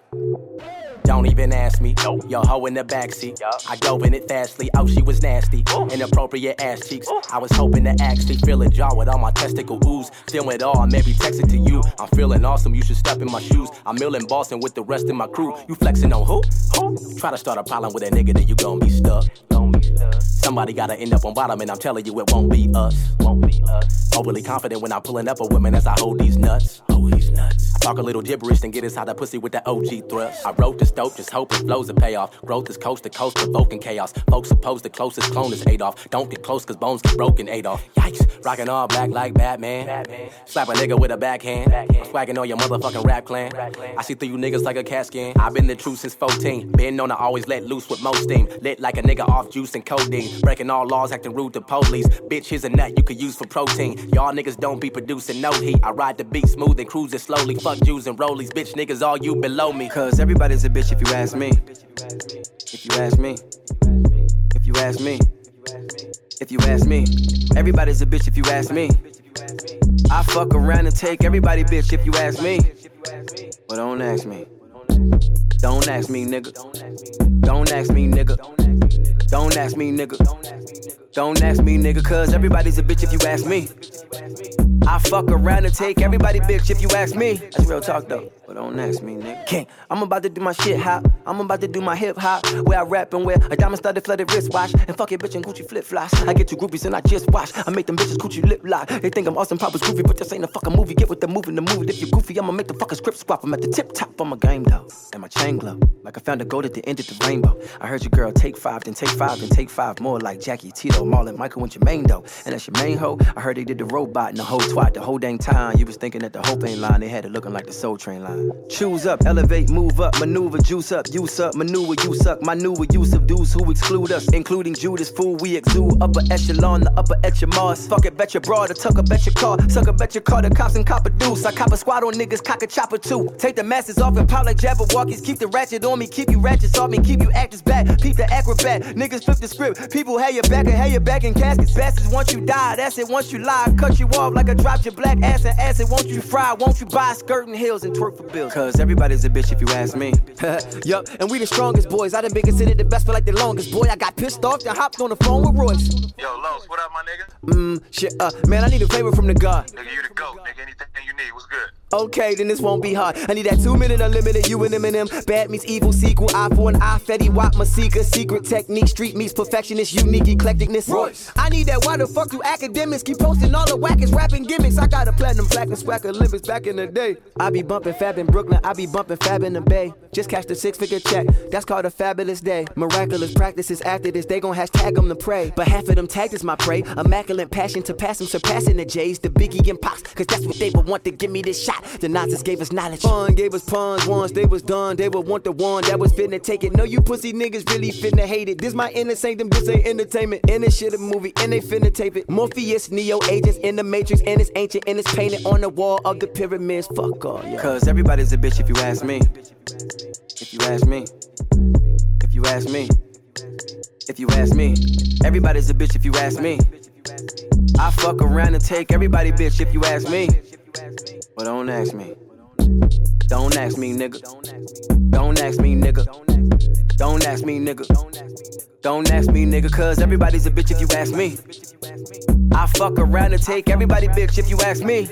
Don't even ask me. Yo, hoe in the backseat. I dove in it fastly. Oh, she was nasty. Inappropriate ass cheeks. I was hoping to actually fill a jar with all my testicle ooze. Still it all, maybe text it to you. I'm feeling awesome. You should step in my shoes. I'm ill in Boston with the rest of my crew. You flexing on who? Who? Try to start a problem with a nigga, then you gon' be stuck. Don't be stuck. Somebody gotta end up on bottom, and I'm telling you it won't be us. Won't be us. Overly confident when I'm pulling up a woman as I hold these nuts. Hold these nuts. I talk a little gibberish, and get inside the pussy with that OG thrust. I wrote this dope, just hope it flows a payoff. Growth is coast to coast, provoking chaos. Folks suppose the closest clone is Adolf. Don't get close, cause bones get broken, Adolf. Yikes, rocking all black like Batman. Slap a nigga with a backhand. I'm swagging on your motherfucking rap clan. I see through you niggas like a cat skin. I've been the truth since 14. Been known to always let loose with most steam. Lit like a nigga off juice and codeine. Breaking all laws, acting rude to police. Bitch, here's a nut you could use for protein. Y'all niggas don't be producing no heat. I ride the beat smooth and cruise it slowly. Fuck Jews and rollies. Bitch, niggas, all you below me. Cause everybody's a bitch if you ask me. If you ask me. If you ask me. If you ask me. Everybody's a bitch if you ask me. I fuck around and take everybody bitch if you ask me. But don't ask me. Don't ask me, nigga. Don't ask me, nigga. Don't ask me, nigga. Don't ask me, nigga, cause everybody's a bitch if you ask me. I fuck around and take everybody bitch if you ask me. That's real talk though. But don't ask me, nigga. King, I'm about to do my shit hop. I'm about to do my hip hop. Where I rap and wear a diamond studded flooded wristwatch. And fuck it, bitch, and Gucci flip flops. I get two groupies and I just watch. I make them bitches Gucci lip lock. They think I'm Austin Powers goofy, but this ain't a fucking movie. Get with the movie, the movie. If you're goofy, I'ma make the fucking script swap. I'm at the tip top of my game though. And my chain glow. Like I found a gold at the end of the rainbow. I heard you, girl, take five, then take five, then take five more. Like Jackie, Tito, Marlon, Michael, and Jermaine though. And that's your main hoe. I heard they did the robot and the whole twat the whole dang time. You was thinking that the hope ain't line. They had it looking like the soul train line. Choose up, elevate, move up, maneuver, juice up, use up, maneuver, you suck. My newer use of dudes who exclude us, including Judas, fool. We exude upper echelon, the upper echelon. Fuck it, bet your broad, the tucker, bet your car, sucker, bet your car, the cops and cop a deuce. I cop a squad on niggas, cock a chopper too. Take the masses off and pop like Jabberwockies. Keep the ratchet on me, keep you ratchets off me, keep you actors back. Peep the acrobat, niggas flip the script. People have your back and have your back in caskets. Bastards, once you die, that's it. Once you lie, cut you off like I dropped your black ass and acid. Won't you fry? Won't you buy skirting heels and twerk for bills? Cause everybody's a bitch if you ask me. [laughs] yup, and we the strongest boys. I done been considered the best for like the longest. Boy, I got pissed off, then hopped on the phone with Royce. Yo, Los, what up, my nigga? Mmm, shit, uh, man, I need a favor from the God. Nigga, you the GOAT, nigga. Anything you need, what's good? Okay, then this won't be hard. I need that two minute unlimited, you and Eminem. Bad meets evil sequel, eye for an eye, Fetty Wap, Masika. Secret technique, street meets perfectionist, unique eclecticness. Royce. I need that, why the fuck you academics keep posting all the wackest rapping gimmicks? I got a platinum plaque and swag Olympics back in the day. I be bumping fab in Brooklyn, I be bumping fab in the Bay. Just catch the six figure check, that's called a fabulous day. Miraculous practices after this, they gon' hashtag them to pray. But half of them tagged as my prey. Immaculate passion to pass them, surpassing the J's, the Biggie and Pops. Cause that's what they would want to give me this shot. The Nazis gave us knowledge. Fun gave us pawns once they was done. They would want the one that was finna take it. No, you pussy niggas really finna hate it. This my inner sanctum, this ain't entertainment. And this shit a movie, and they finna tape it. Morpheus, Neo agents in the Matrix, and it's ancient, and it's painted on the wall of the pyramids. Fuck all, yeah. Cause everybody's a bitch if you ask me. If you ask me. If you ask me. If you ask me. Everybody's a bitch if you ask me. I fuck around and take everybody bitch if you ask me. But don't ask me. Don't ask me, nigga. Don't ask me, nigga. Don't ask me, nigga. Don't ask me, nigga, cause everybody's a bitch if you ask me. I fuck around and take everybody bitch if you ask me.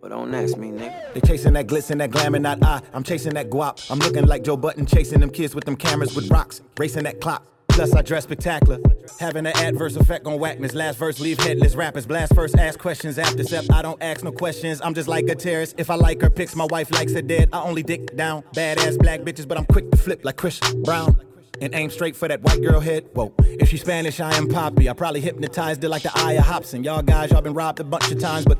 But don't ask me, nigga. They chasing that glitz and that glamour, not I. I'm chasing that guap. I'm looking like Joe Budden, chasing them kids with them cameras with rocks, racing that clock. Plus, I dress spectacular. Having an adverse effect on whackness. Last verse, leave headless rappers. Blast first, ask questions after step. I don't ask no questions. I'm just like a terrorist. If I like her pics, my wife likes her dead. I only dick down badass black bitches, but I'm quick to flip like Chris Brown. And aim straight for that white girl head. Whoa. If she's Spanish, I am Poppy. I probably hypnotized her like the Aya Hobson. Y'all guys, y'all been robbed a bunch of times, but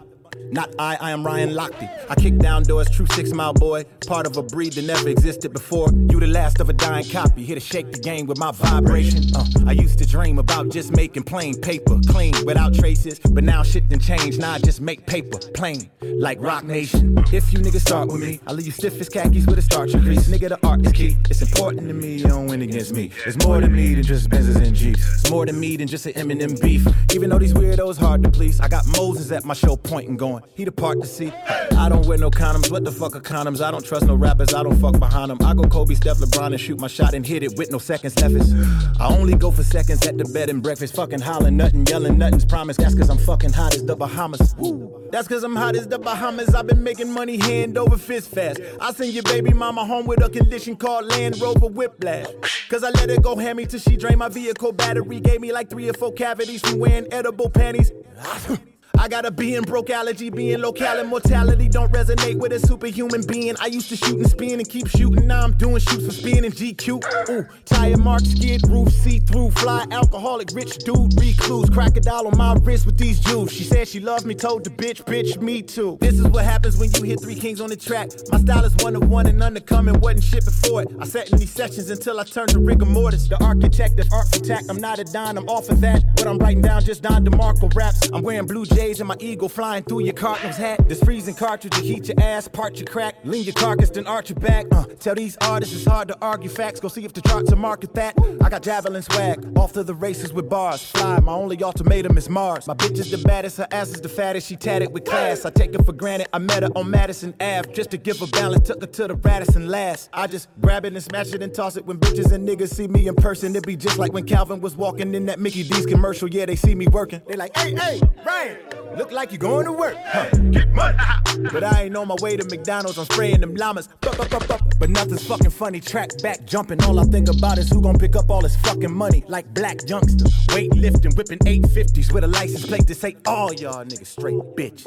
Not I, I am Ryan Lochte. I kick down doors, true six mile boy. Part of a breed that never existed before. You the last of a dying copy. Here to shake the game with my vibration. Uh, I used to dream about just making plain paper, clean, without traces. But now shit done changed. Now I just make paper, plain, like Roc Nation. If you niggas start with me, I'll leave you stiff as khakis with a starch crease. Nigga, the art is key. It's important to me, you don't win against me. It's more to me than just Benzes and Jeeps. It's more to me than just an Eminem beef. Even though these weirdos hard to please, I got Moses at my show pointing, going, he the part to see. I don't wear no condoms. What the fuck are condoms? I don't trust no rappers. I don't fuck behind them. I go Kobe, Steph, LeBron, and shoot my shot and hit it with no seconds left. It's- I only go for seconds at the bed and breakfast. Fucking hollering, nothing, yelling, nothing's promised. That's cause I'm fucking hot as the Bahamas. Woo. That's cause I'm hot as the Bahamas. I've been making money hand over fist fast. I send your baby mama home with a condition called Land Rover Whiplash. Cause I let her go hammy till she drained my vehicle battery. Gave me like three or four cavities from wearing edible panties. [laughs] I got a being broke allergy, being local and mortality don't resonate with a superhuman being. I used to shoot and spin and keep shooting. Now I'm doing shoots for spin and GQ. Ooh, tire mark, skid roof, see through, fly, alcoholic, rich dude, recluse, crocodile on my wrist with these jewels. She said she loved me, told the bitch, bitch, me too. This is what happens when you hit three kings on the track. My style is one of one and undercoming, wasn't shit before it. I sat in these sessions until I turned to rigor mortis. The architect of architect, I'm not a dime, I'm off of that. What I'm writing down just Don DeMarco raps. I'm wearing blue jays and my eagle flying through your Cardinals hat. This freezing cartridge to heat your ass, part your crack, lean your carcass, then arch your back. Uh, tell these artists it's hard to argue facts. Go see if the charts are market that. I got javelin swag, off to the races with bars. Fly, my only ultimatum is Mars. My bitch is the baddest, her ass is the fattest. She tatted with class. I take it for granted. I met her on Madison Ave just to give her balance. Took her to the Radisson last. I just grab it and smash it and toss it. When bitches and niggas see me in person, it be just like when Calvin was walking in that Mickey D's commercial. Yeah, they see me working. They like, hey, hey, Ryan, look like you're going to work. Huh, get money. [laughs] but I ain't on my way to McDonald's. I'm spraying them llamas. Bup, bup, bup, bup. But nothing's fucking funny. Track back jumping. All I think about is who gon' pick up all this fucking money. Like black youngster. Weightlifting, whipping 850s with a license plate to say all y'all niggas straight bitches.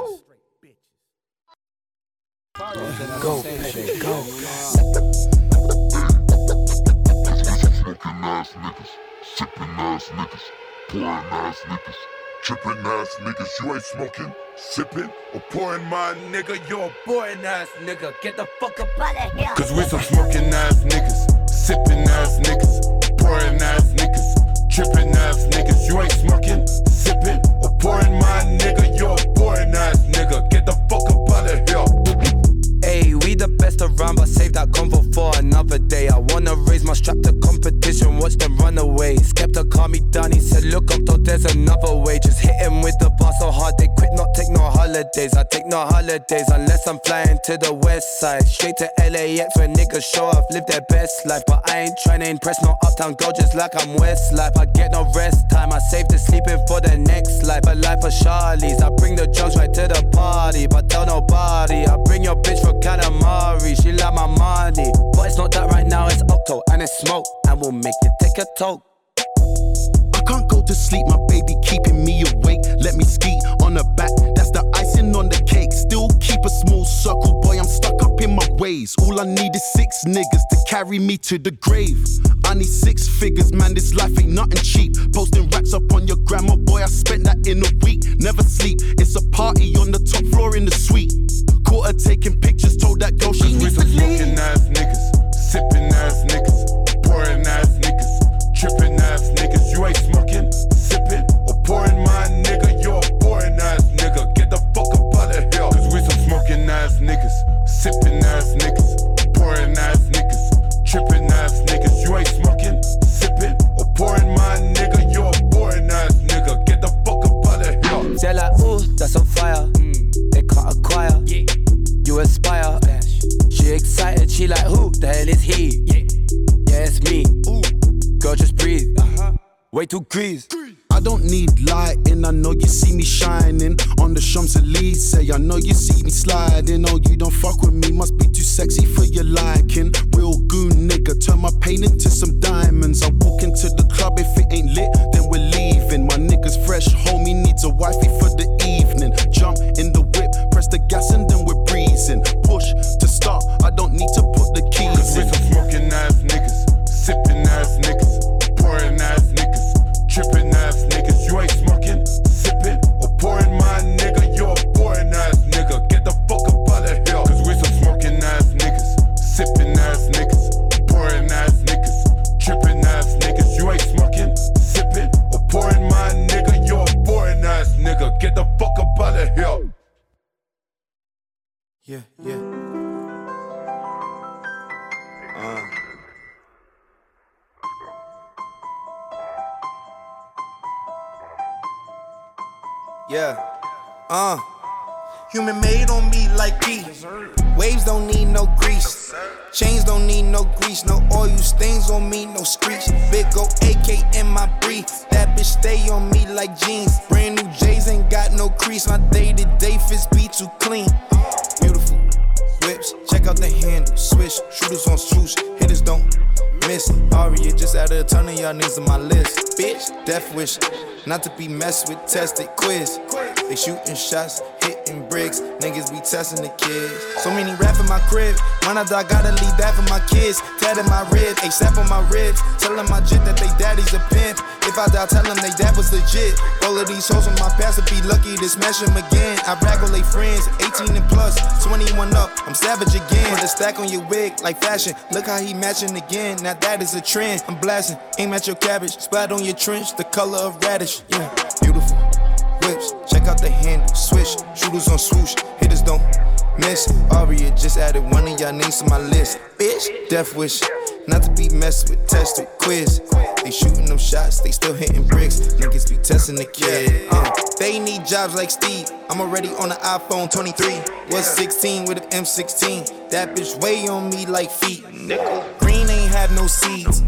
Go, baby, go. Smoking ass niggas, sipping ass niggas, pouring ass niggas, tripping ass niggas. You ain't smoking, sipping, or pouring my nigga. You're a boring ass nigga. Get the fuck up out of here. Cause we some smoking ass niggas, sipping ass niggas, pouring ass niggas, tripping ass niggas. You ain't smoking, sipping, or pouring my nigga. You're a boring ass best around, but save that convo for another day. I wanna raise my strap to competition, watch them run away. Skepta called me down, he said, Look up, there's another way. Just hit him with the bar so hard, they quit, not take no holidays. I take no holidays unless I'm flying to the west side. Straight to LAX where niggas show off, live their best life. But I ain't trying to impress no uptown girl, just like I'm Westlife. I get no rest time, I save the sleeping for the next life. A life of Charlie's, I bring the drugs right to the party, but tell nobody. I bring your bitch for calamari, she like my money. But it's not that right now, it's Octo and it's smoke, and we'll make you take a toke. I can't go to sleep, my baby keeping me awake. Let me ski on her back, that's the Still keep a small circle, boy, I'm stuck up in my ways. All I need is six niggas to carry me to the grave. I need six figures, man, this life ain't nothing cheap. Posting racks up on your grandma, boy, I spent that in a week. Never sleep, it's a party on the top floor in the suite. Caught her taking pictures, told that girl she needs to leave. smoking ass niggas, sipping ass niggas, pouring ass fuck with just added a ton of y'all niggas on my list. Bitch, death wish. Not to be messed with, tested quiz. They shooting shots, hitting bricks. Niggas be testing the kids. So many rap in my crib. When I die, gotta leave that for my kids. Tatted my rib, ASAP on my ribs. Telling my jit that they daddy's a pimp. If I die, tell them they dad was legit. All of these hoes on my past would be lucky to smash them again. I brag on they friends, 18 and plus, 21 up. I'm savage again. Put a stack on your wig like fashion. Look how he matching again. Now that is a trend. I'm blasting. Aim at your cabbage. Splat on your trench, the color of radish. Yeah, beautiful whips. Check out the handle, swish. Shooters on swoosh, hitters don't miss. Arya just added one of y'all names to my list. Bitch, death wish. Not to be messed with, tested, quiz. They shooting them shots, they still hitting bricks. Niggas be testing the kid. Uh, they need jobs like Steve. I'm already on the iPhone 23. Was 16 with an M16. That bitch weigh on me like feet. Green ain't have no seeds.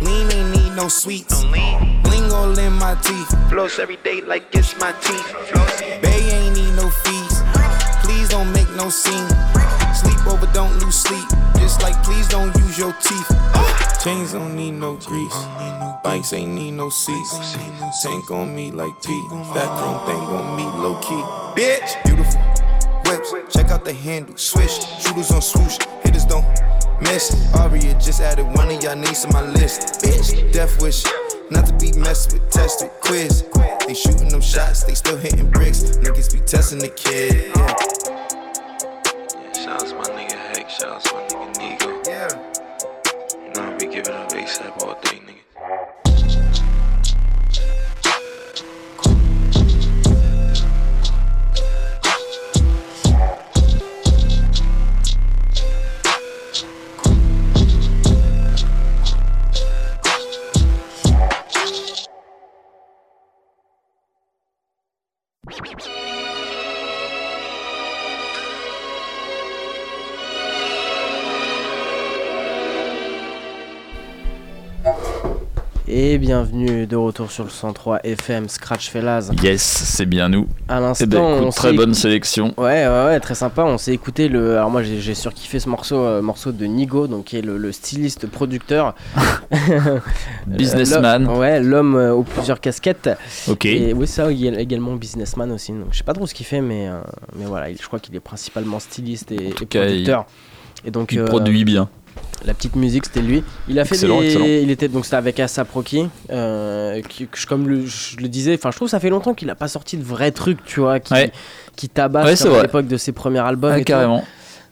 Lean ain't need no sweets. Bling all in my teeth. Floss every day like it's my teeth. Bay ain't need no fees. No scene. Sleep over, don't lose sleep. Just like please don't use your teeth. Chains don't need no grease. Bikes ain't need no seats. Tank on me like P. Fat chrome thing on me low key. Bitch, beautiful whips. Check out the handle. Swish. Shooters on swoosh. Hitters don't miss. Arya just added one of y'all names to my list. Bitch, death wish. Not to be messed with, tested, quiz. They shooting them shots, they still hitting bricks. Niggas be testing the kid. Yeah. Et bienvenue de retour sur le 103 FM Scratch Fellas. Yes, c'est bien nous. À l'instant, Eh ben, écoute, on très bonne écou- sélection. Ouais, ouais, ouais, très sympa. On s'est écouté le. Alors moi, j'ai surkiffé ce morceau, euh, morceau de Nigo, donc qui est le, le styliste producteur, [laughs] [laughs] Businessman. Ouais, l'homme euh, aux plusieurs casquettes. Ok. Et oui, ça, il est également businessman aussi. Donc je sais pas trop ce qu'il fait, mais euh, mais voilà, il- je crois qu'il est principalement styliste et, producteur. Et donc Il produit bien. La petite musique, c'était lui. Il a fait des... excellent. Il était donc c'était avec Asap Rocky, euh, qui, comme le, je le disais. Enfin, je trouve que ça fait longtemps qu'il a pas sorti de vrais trucs, tu vois, qui, Ouais. qui tabasse Ouais, à l'époque de ses premiers albums. Ouais, et tout. carrément.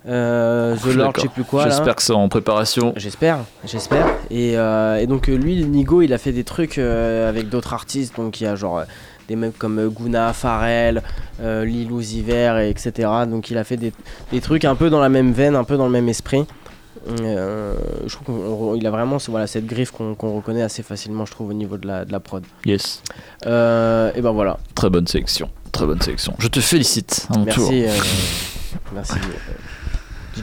Euh, Je The suis Lord, d'accord. je sais plus quoi. J'espère que c'est en préparation. J'espère, j'espère. Et, euh, et donc lui, Nigo, il a fait des trucs avec d'autres artistes. Donc il y a genre des mecs comme Guna, Pharrell, euh, Lil Uzi Vert, et etc. Donc il a fait des, des trucs un peu dans la même veine, un peu dans le même esprit. Euh, je trouve qu'il a vraiment voilà, cette griffe qu'on reconnaît assez facilement, je trouve, au niveau de la, de la prod. Yes. Euh, et ben voilà. Très bonne sélection. Très bonne sélection. Je te félicite à mon tour. Merci, euh, merci euh,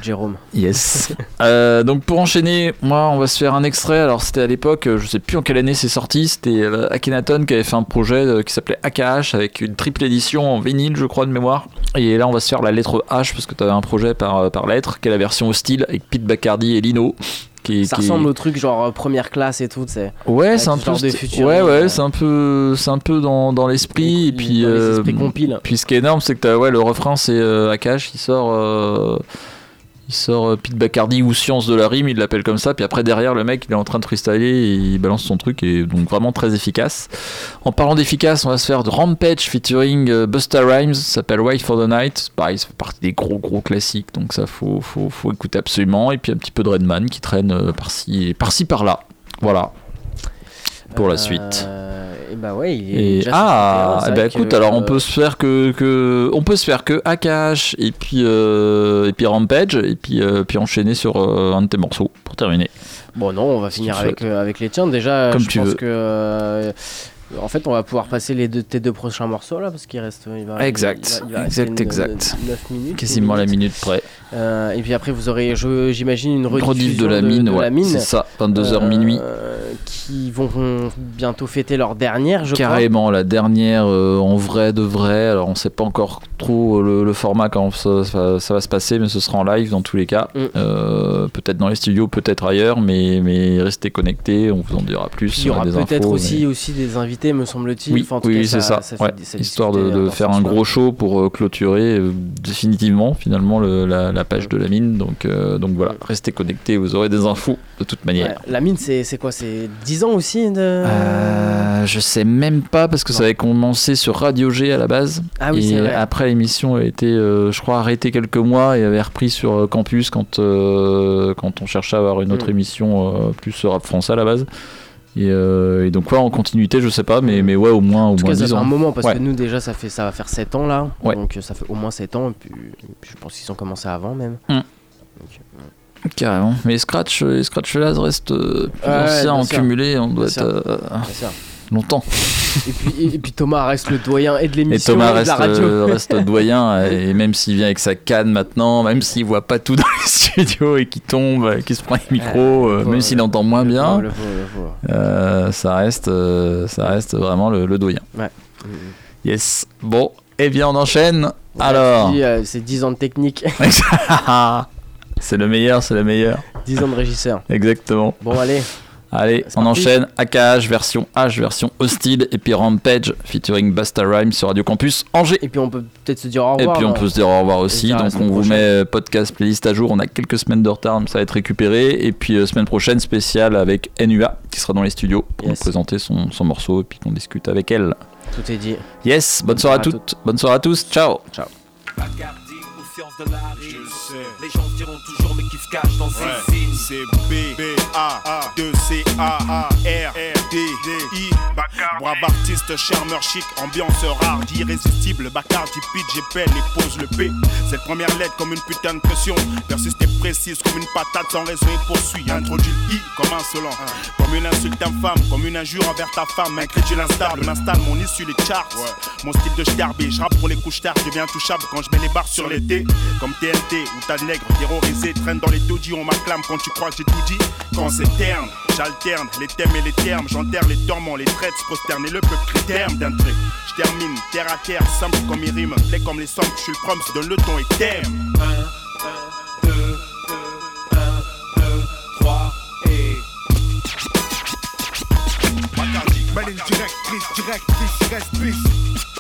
DJ Rome. Yes. [laughs] Euh, donc pour enchaîner, moi on va se faire un extrait. Alors c'était à l'époque, euh, je sais plus en quelle année c'est sorti. C'était euh, Akhenaton qui avait fait un projet qui s'appelait AKH avec une triple édition en vinyle, je crois de mémoire. Et là on va se faire la lettre H parce que tu avais un projet par, par lettre, qui est la version hostile avec Pete Bacardi et Lino. Qui, Ça qui- ressemble au truc genre première classe et tout, sais. Ouais, c'est un peu, ouais, ouais, euh, c'est un peu, c'est un peu dans, dans l'esprit. Et puis, dans les euh, esprits puis ce qui est énorme, c'est que t'as, ouais, le refrain, c'est euh, Akash, il sort, il sort euh, Pete Bacardi ou Science de la rime, il l'appelle comme ça. Puis après derrière, le mec, il est en train de freestyler, et il balance son truc, et donc vraiment très efficace. En parlant d'efficace, on va se faire de Rampage featuring euh, Busta Rhymes, s'appelle Wait for the Night. Pareil, ça fait partie des gros gros classiques, donc ça faut, faut, faut écouter absolument. Et puis un petit peu de Redman qui traîne euh, par-ci, par-ci par-là. Voilà. Pour la suite. Euh, Et bah ouais, il est Et déjà ah, 51, c'est eh vrai ben, que, écoute, alors on euh, peut se faire que, que on peut se faire que Akash et puis euh, et puis Rampage et puis euh, puis enchaîner sur euh, un de tes morceaux pour terminer. Bon non, on va finir avec, euh, avec les tiens. Déjà, Comme je tu pense veux. que euh, en fait, on va pouvoir passer les deux, tes deux prochains morceaux là parce qu'il reste. Il va, Exact, il va- il va exact, une- exact. 9 minutes. Quasiment 10 la minute près. Euh, et puis après, vous aurez, j'imagine, une Rediff de la mine, ouais, la mine, c'est ça, 22h euh, minuit. qui vont bientôt fêter leur dernière, je Carrément, la dernière euh, en vrai de vrai. Alors, on sait pas encore trop le, le format quand ça, ça- ça va se passer, mais ce sera en live dans tous les cas. Mm. Euh, peut-être dans les studios, peut-être ailleurs, mais, mais restez connectés, on vous en dira plus. Il y aura peut-être infos, aussi, mais- aussi des invités, me semble-t-il. Oui, Enfin, c'est ça. ouais. ça Histoire de, faire un gros show pour euh, clôturer euh, définitivement, finalement, le- la, la page de la mine. Donc, euh, donc voilà, restez connectés, vous aurez des infos de toute manière. Ouais, La mine, c'est quoi? C'est 10 ans aussi de... Je sais même pas parce que ça avait commencé sur Radio G à la base. Ah oui, et vrai. après l'émission a été, euh, je crois, arrêtée quelques mois et avait repris sur Campus quand, euh, quand on cherchait à avoir une autre Mm. émission euh, plus rap français à la base. Et, euh, et donc ouais, en continuité, je sais pas, mais, mais ouais, au moins, au En tout moins cas, ça 10 fait ans. un moment parce Ouais. que nous déjà ça fait ça va faire 7 ans là, Ouais. donc euh, ça fait au moins 7 ans et puis, et puis je pense qu'ils ont commencé avant même. Mm. Donc, euh, Carrément. Mais Scratch, les Scratch Fellas restent euh, plus bien en cumulé, on doit être euh. Longtemps. Et puis, et, et puis Thomas reste le doyen et de Et l'émission Thomas et de reste, la radio. euh, reste [laughs] doyen, et même s'il vient avec sa canne maintenant, même s'il voit pas tout dans les [laughs] studios et qu'il tombe, euh, qu'il se prend les micros, euh, même s'il entend moins bien, le le euh, ça, reste, euh, ça reste vraiment le, le doyen. Ouais. Yes. Bon, eh bien on enchaîne. Alors, c'est 10 ans de technique, [laughs] c'est le meilleur, c'est le meilleur. 10 ans de régisseur. Exactement. Bon allez, Allez, on parti. enchaîne AKH version H version hostile et puis Rampage featuring Basta Rhymes sur Radio Campus Angers. et puis on peut peut-être se dire au Et revoir. puis on peut se dire au revoir Et aussi. Donc on vous prochaine. met euh, podcast playlist à jour. On a quelques semaines de retard, mais ça va être récupéré. Et puis euh, semaine prochaine spéciale avec NUA qui sera dans les studios pour Yes. nous présenter son, son morceau et puis qu'on discute avec elle. Tout est dit. Yes, bonne soirée à toutes, bonne soirée à tous, ciao. Ciao. Bacardi ou science de la rime. Les gens se diront toujours mais qui se cache dans ces Ouais. signes. C'est B, B, A, A, 2, C, A, A, R, D, D, I. Brave artiste, charmeur chic, ambiance rare, irrésistible. Bacardi pitch, j'épelle et pose le P. Cette première lettre comme une putain de pression. Persiste et précise comme une patate sans raison et poursuit. Introduit I comme insolent. Comme une insulte infâme, comme une injure envers ta femme. Incrédule instable, m'installe mon issue les charts. Mon style de starbé, je rappe pour les couches tard, je deviens touchable quand je mets les barres sur les T. Comme TNT ou ta nègre terrorisé traîne dans les taudis, on m'acclame quand tu crois que j'ai tout dit. Quand c'est terne, j'alterne les thèmes et les termes, j'enterre les torments, les traits, se prosterne et le peuple crie terme d'un trait. Je termine terre à terre, simple comme mes rimes, play comme les sommes, je suis le prom, donne le ton et terme. 1, 2, 2, 1, 2, 3 et. Bacardi, Maline directrice, directrice, reste.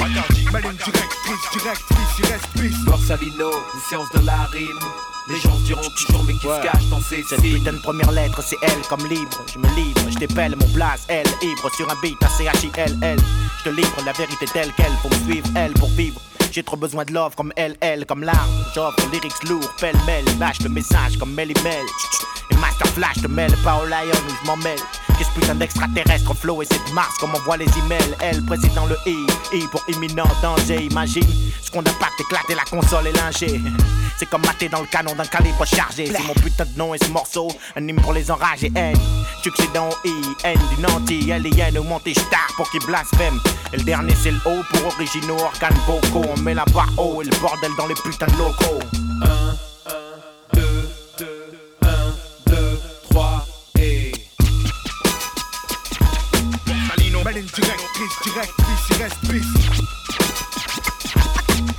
Bacardi, Maline directrice, directrice, il reste bis. Borsalino, ou science de la rime. Les gens se diront toujours mais qui se cache dans ces Cette signes? putain de première lettre, c'est elle comme libre. Je me livre, je t'épelle mon blaze, elle, ivre sur un beat, A-C-H-I-L-L. Je te livre la vérité telle qu'elle, faut me suivre, elle, pour vivre. J'ai trop besoin de love comme elle, elle, comme l'arme. J'offre lyrics lourds, pêle-mêle, lâche le message comme Melly Mel. Et Master Flash te mêle pas au lion où je m'en mêle. Qu'est-ce putain d'extraterrestre flow et c'est de Mars comme on voit les emails. Elle président le I, I pour imminent danger. Imagine ce qu'on pas éclater la console et linger. [laughs] C'est comme mater dans le canon d'un calibre chargé. C'est mon putain de nom et ce morceau, un hymne pour les enragés. N, succédant au I, N du nanti, L-I-N ou monté star pour qui blasphème. Et le dernier c'est le O pour originaux organes vocaux. On met la barre haut et le bordel dans les putains de locaux. 1, Maline directrice, directrice, il reste bis.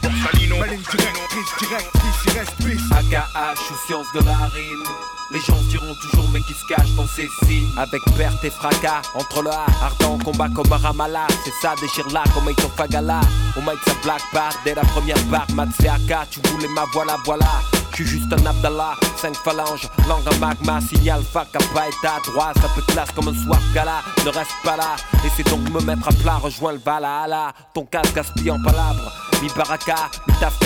Borsalino, Maline directrice, directrice, il reste bis. AKH ou science de la rime. Les gens se diront toujours mais qui se cache dans ces signes? Avec perte et fracas, entre le A, ardent combat comme un Ramallah. C'est ça, déchire là comme Aito Fagala. Au mic, ça black part dès la première barre. Matsleaka, tu voulais ma voilà, voilà. J'suis juste un Abdallah, 5 phalanges, langue en magma, signal fac à pas état droit, ça peut classe comme un soir gala, ne reste pas là, laissez donc me mettre à plat, rejoins le Valhalla, ton casque gaspille en palabres, baraka, mi taf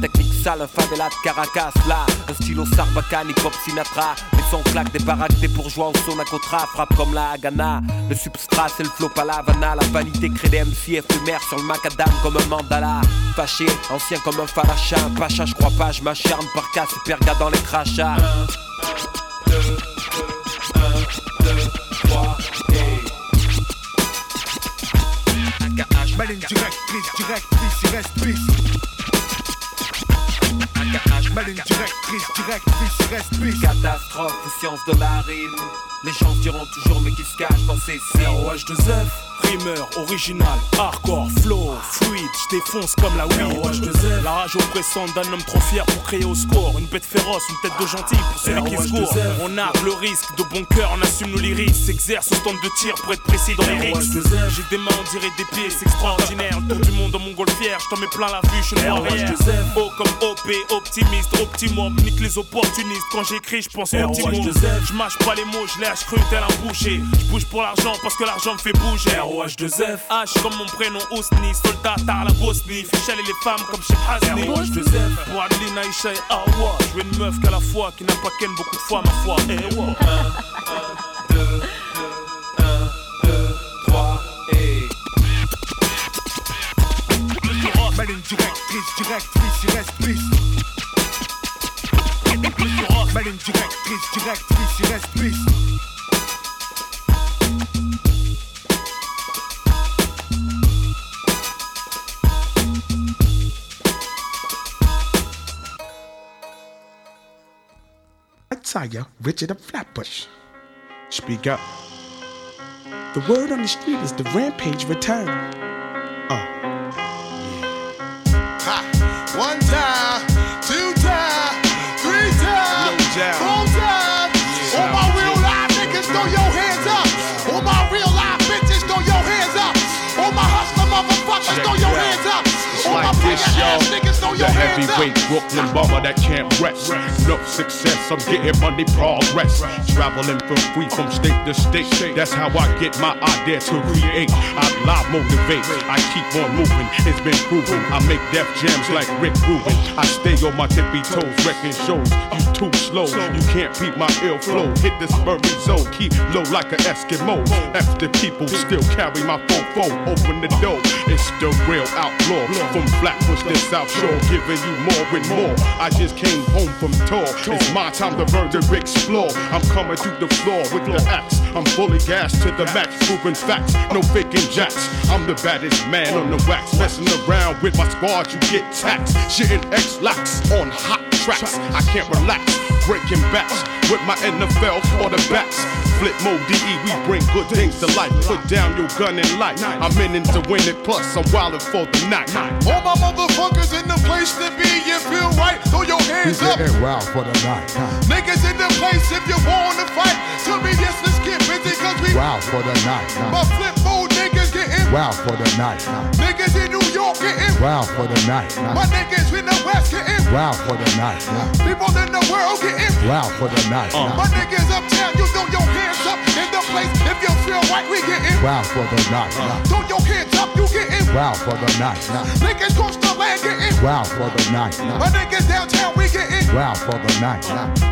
technique sale, un favela de Caracas Là, un stylo sarbacane, hip-hop Sinatra. Les sons claquent des baraques, des bourgeois au Sonacotra Frappe comme la Hagana, le substrat c'est le flop à la Havana. La vanité crée des MC éphémères sur le macadam comme un mandala. Fâché, ancien comme un falacha, un pacha, je crois pas, je m'acharne par cas, super gars dans les crachats Maligne directrice, directrice, il reste pisse. Maligne directrice, directrice, il reste pisse. Catastrophe, science de la rime Les gens diront toujours mais qui se cache dans ces ROH de Zef, rimeur, original, hardcore, flow, fluide, je défonce comme la weed. La rage oppressante d'un homme trop fier pour créer au score. Une bête féroce, une tête de gentil pour celui qui se. Zef. On arme le risque, de bon cœur, on assume nos lyrics. S'exerce au stand de tir pour être précis dans les risques. J'ai des mains, on dirait des pieds, c'est extraordinaire. Le tour du monde dans mon golfière, je t'en mets plein la vue, je suis. O comme OP, optimiste, optimum, nique les opportunistes. Quand j'écris, je pense de Zef. Je mâche pas les mots, je cru tel un boucher. Je bouge pour l'argent parce que l'argent me fait bouger. ROH de Zef. H comme mon prénom Ousni, soldat tard la Bosnie. Fichal et les femmes comme chez Hasni. ROH de Zef. Pour Adeline, Aïcha et Awa. Je veux une meuf qu'à la fois, qui n'a pas ken beaucoup de fois, ma foi. Eh ouais. Maligne directrice, directrice, il reste pisse. Maligne directrice, directrice, il reste tell ya, Richard of Flatbush. Speak up. The word on the street is the rampage return. Uh, niggas, The your heavyweight Brooklyn bomber that can't rest. No success, I'm getting money progress. Traveling from free from state to state. That's how I get my idea to create. I live motivate. I keep on moving. It's been proven. I make death jams like Rick Rubin. I stay on my tippy toes, wrecking shows. You too slow. You can't beat my ill flow. Hit this Burry zone. Keep low like an Eskimo. After people still carry my fofo. Open the door. It's the real outlaw. From Flatbush to South Shore. Giving you more and more. I just came home from tour. It's my time to further explore. I'm coming to the floor with the axe. I'm fully gassed to the max, proving facts. No faking jacks. I'm the baddest man on the wax. Messing around with my squad, you get taxed. Shitting X lax on hot tracks. I can't relax. Breaking backs with my NFL quarterbacks. Flip mode DE, we bring good things to life. Put down your gun and light. I'm in it to win it, plus I'm wildin' for the night. All my motherfuckers in the place to be, you feel right? Throw your hands up. wild for the night. Niggas in the place if you wanna fight. Tell me yes, let's get busy, cause we Wild for the night. my flip mode niggas getting Wild for the night. niggas in New York getting Wild for the night. my niggas in the West getting Wild for the night. people in the world getting Wild for the night. Uh. my niggas uptown, you throw your hands up in the place if you feel right, we getting Wild for the night. Uh, throw your hands up, you getting Wow, for the night. niggas cross the land getting Wow, for the night. my niggas downtown, we getting Wow, for the night.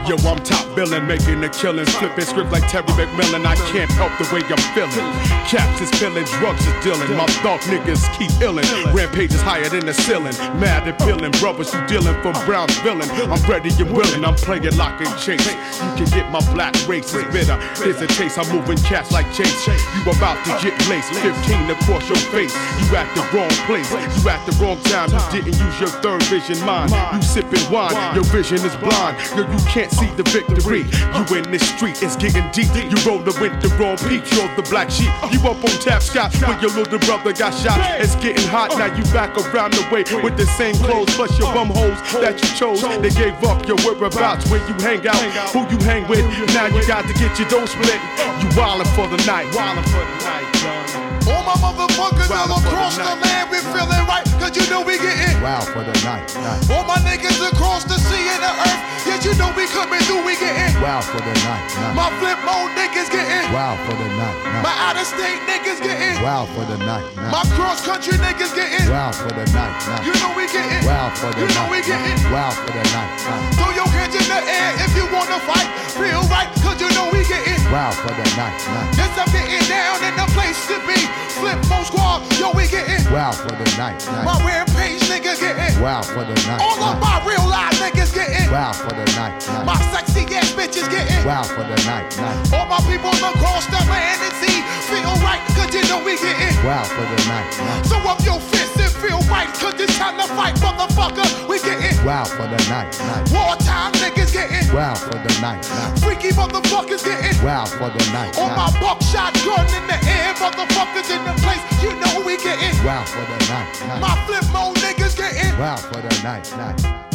Yo, I'm top billing, making the killing, flipping script like Terry McMillan. I can't help the way I'm feeling. Caps is killing, drugs is dealing. My thought niggas keep illin'. Rampage is higher than the ceiling. Mad and feeling, brothers who dealing from Brown's villain. I'm ready and willing, I'm playing lock and chase. You can get my black race is bitter. Here's a taste, I'm moving cats like Chase. You about to get laced, 15 across your face. You at the wrong place, you at the wrong time. You didn't use your third vision mind. You sipping wine, your vision is blind. Yo, you can't see the victory. You in this street, it's getting deep. You rollin' with the wrong peak, you're the black sheep. You up on tap scotch when your little brother got shot. It's getting hot, now you back around the way with the same clothes plus your bum holes that you chose. They gave up your whereabouts when you hang out, who you hang with. Now you got to get your dough split. You wildin' for the night. Wildin' for the night, John. All my motherfuckers all across the land, we feeling right, cause you know we getting Wow for the night, night. All my niggas across the sea and the earth, you know we coming through, we getting Wow for the night, night. My flip mode niggas getting Wow for the night, My out of state niggas getting Wow for the night, My cross country niggas getting Wow for the night, night. You know we getting Wow for the night. You know we night, getting. Wow for the night, night. Throw your hands in the air if you wanna fight. Feel right, cause you know we getting Wow for the night, night. Yes, I'm getting down in the place to be. Flip Mo Squad, yo, we getting Wow for the night, My rampage nigga getting Wow for the night, All of night. my real live niggas getting Wow for the night, My night. sexy ass bitches getting Wow for the night, night. All my people across the land and sea Feel right, cause you know we getting Wow for the night, night. So up your fist and feel right, cause it's time to fight, motherfucker. We getting Wow for the night, night. wartime niggas getting Wow for the night, night. freaky motherfuckers getting Wow for the night, On my buckshot gun in the air, motherfuckers in the place, you know we getting Wow for the night, My flip mode niggas getting Wow for the night, night.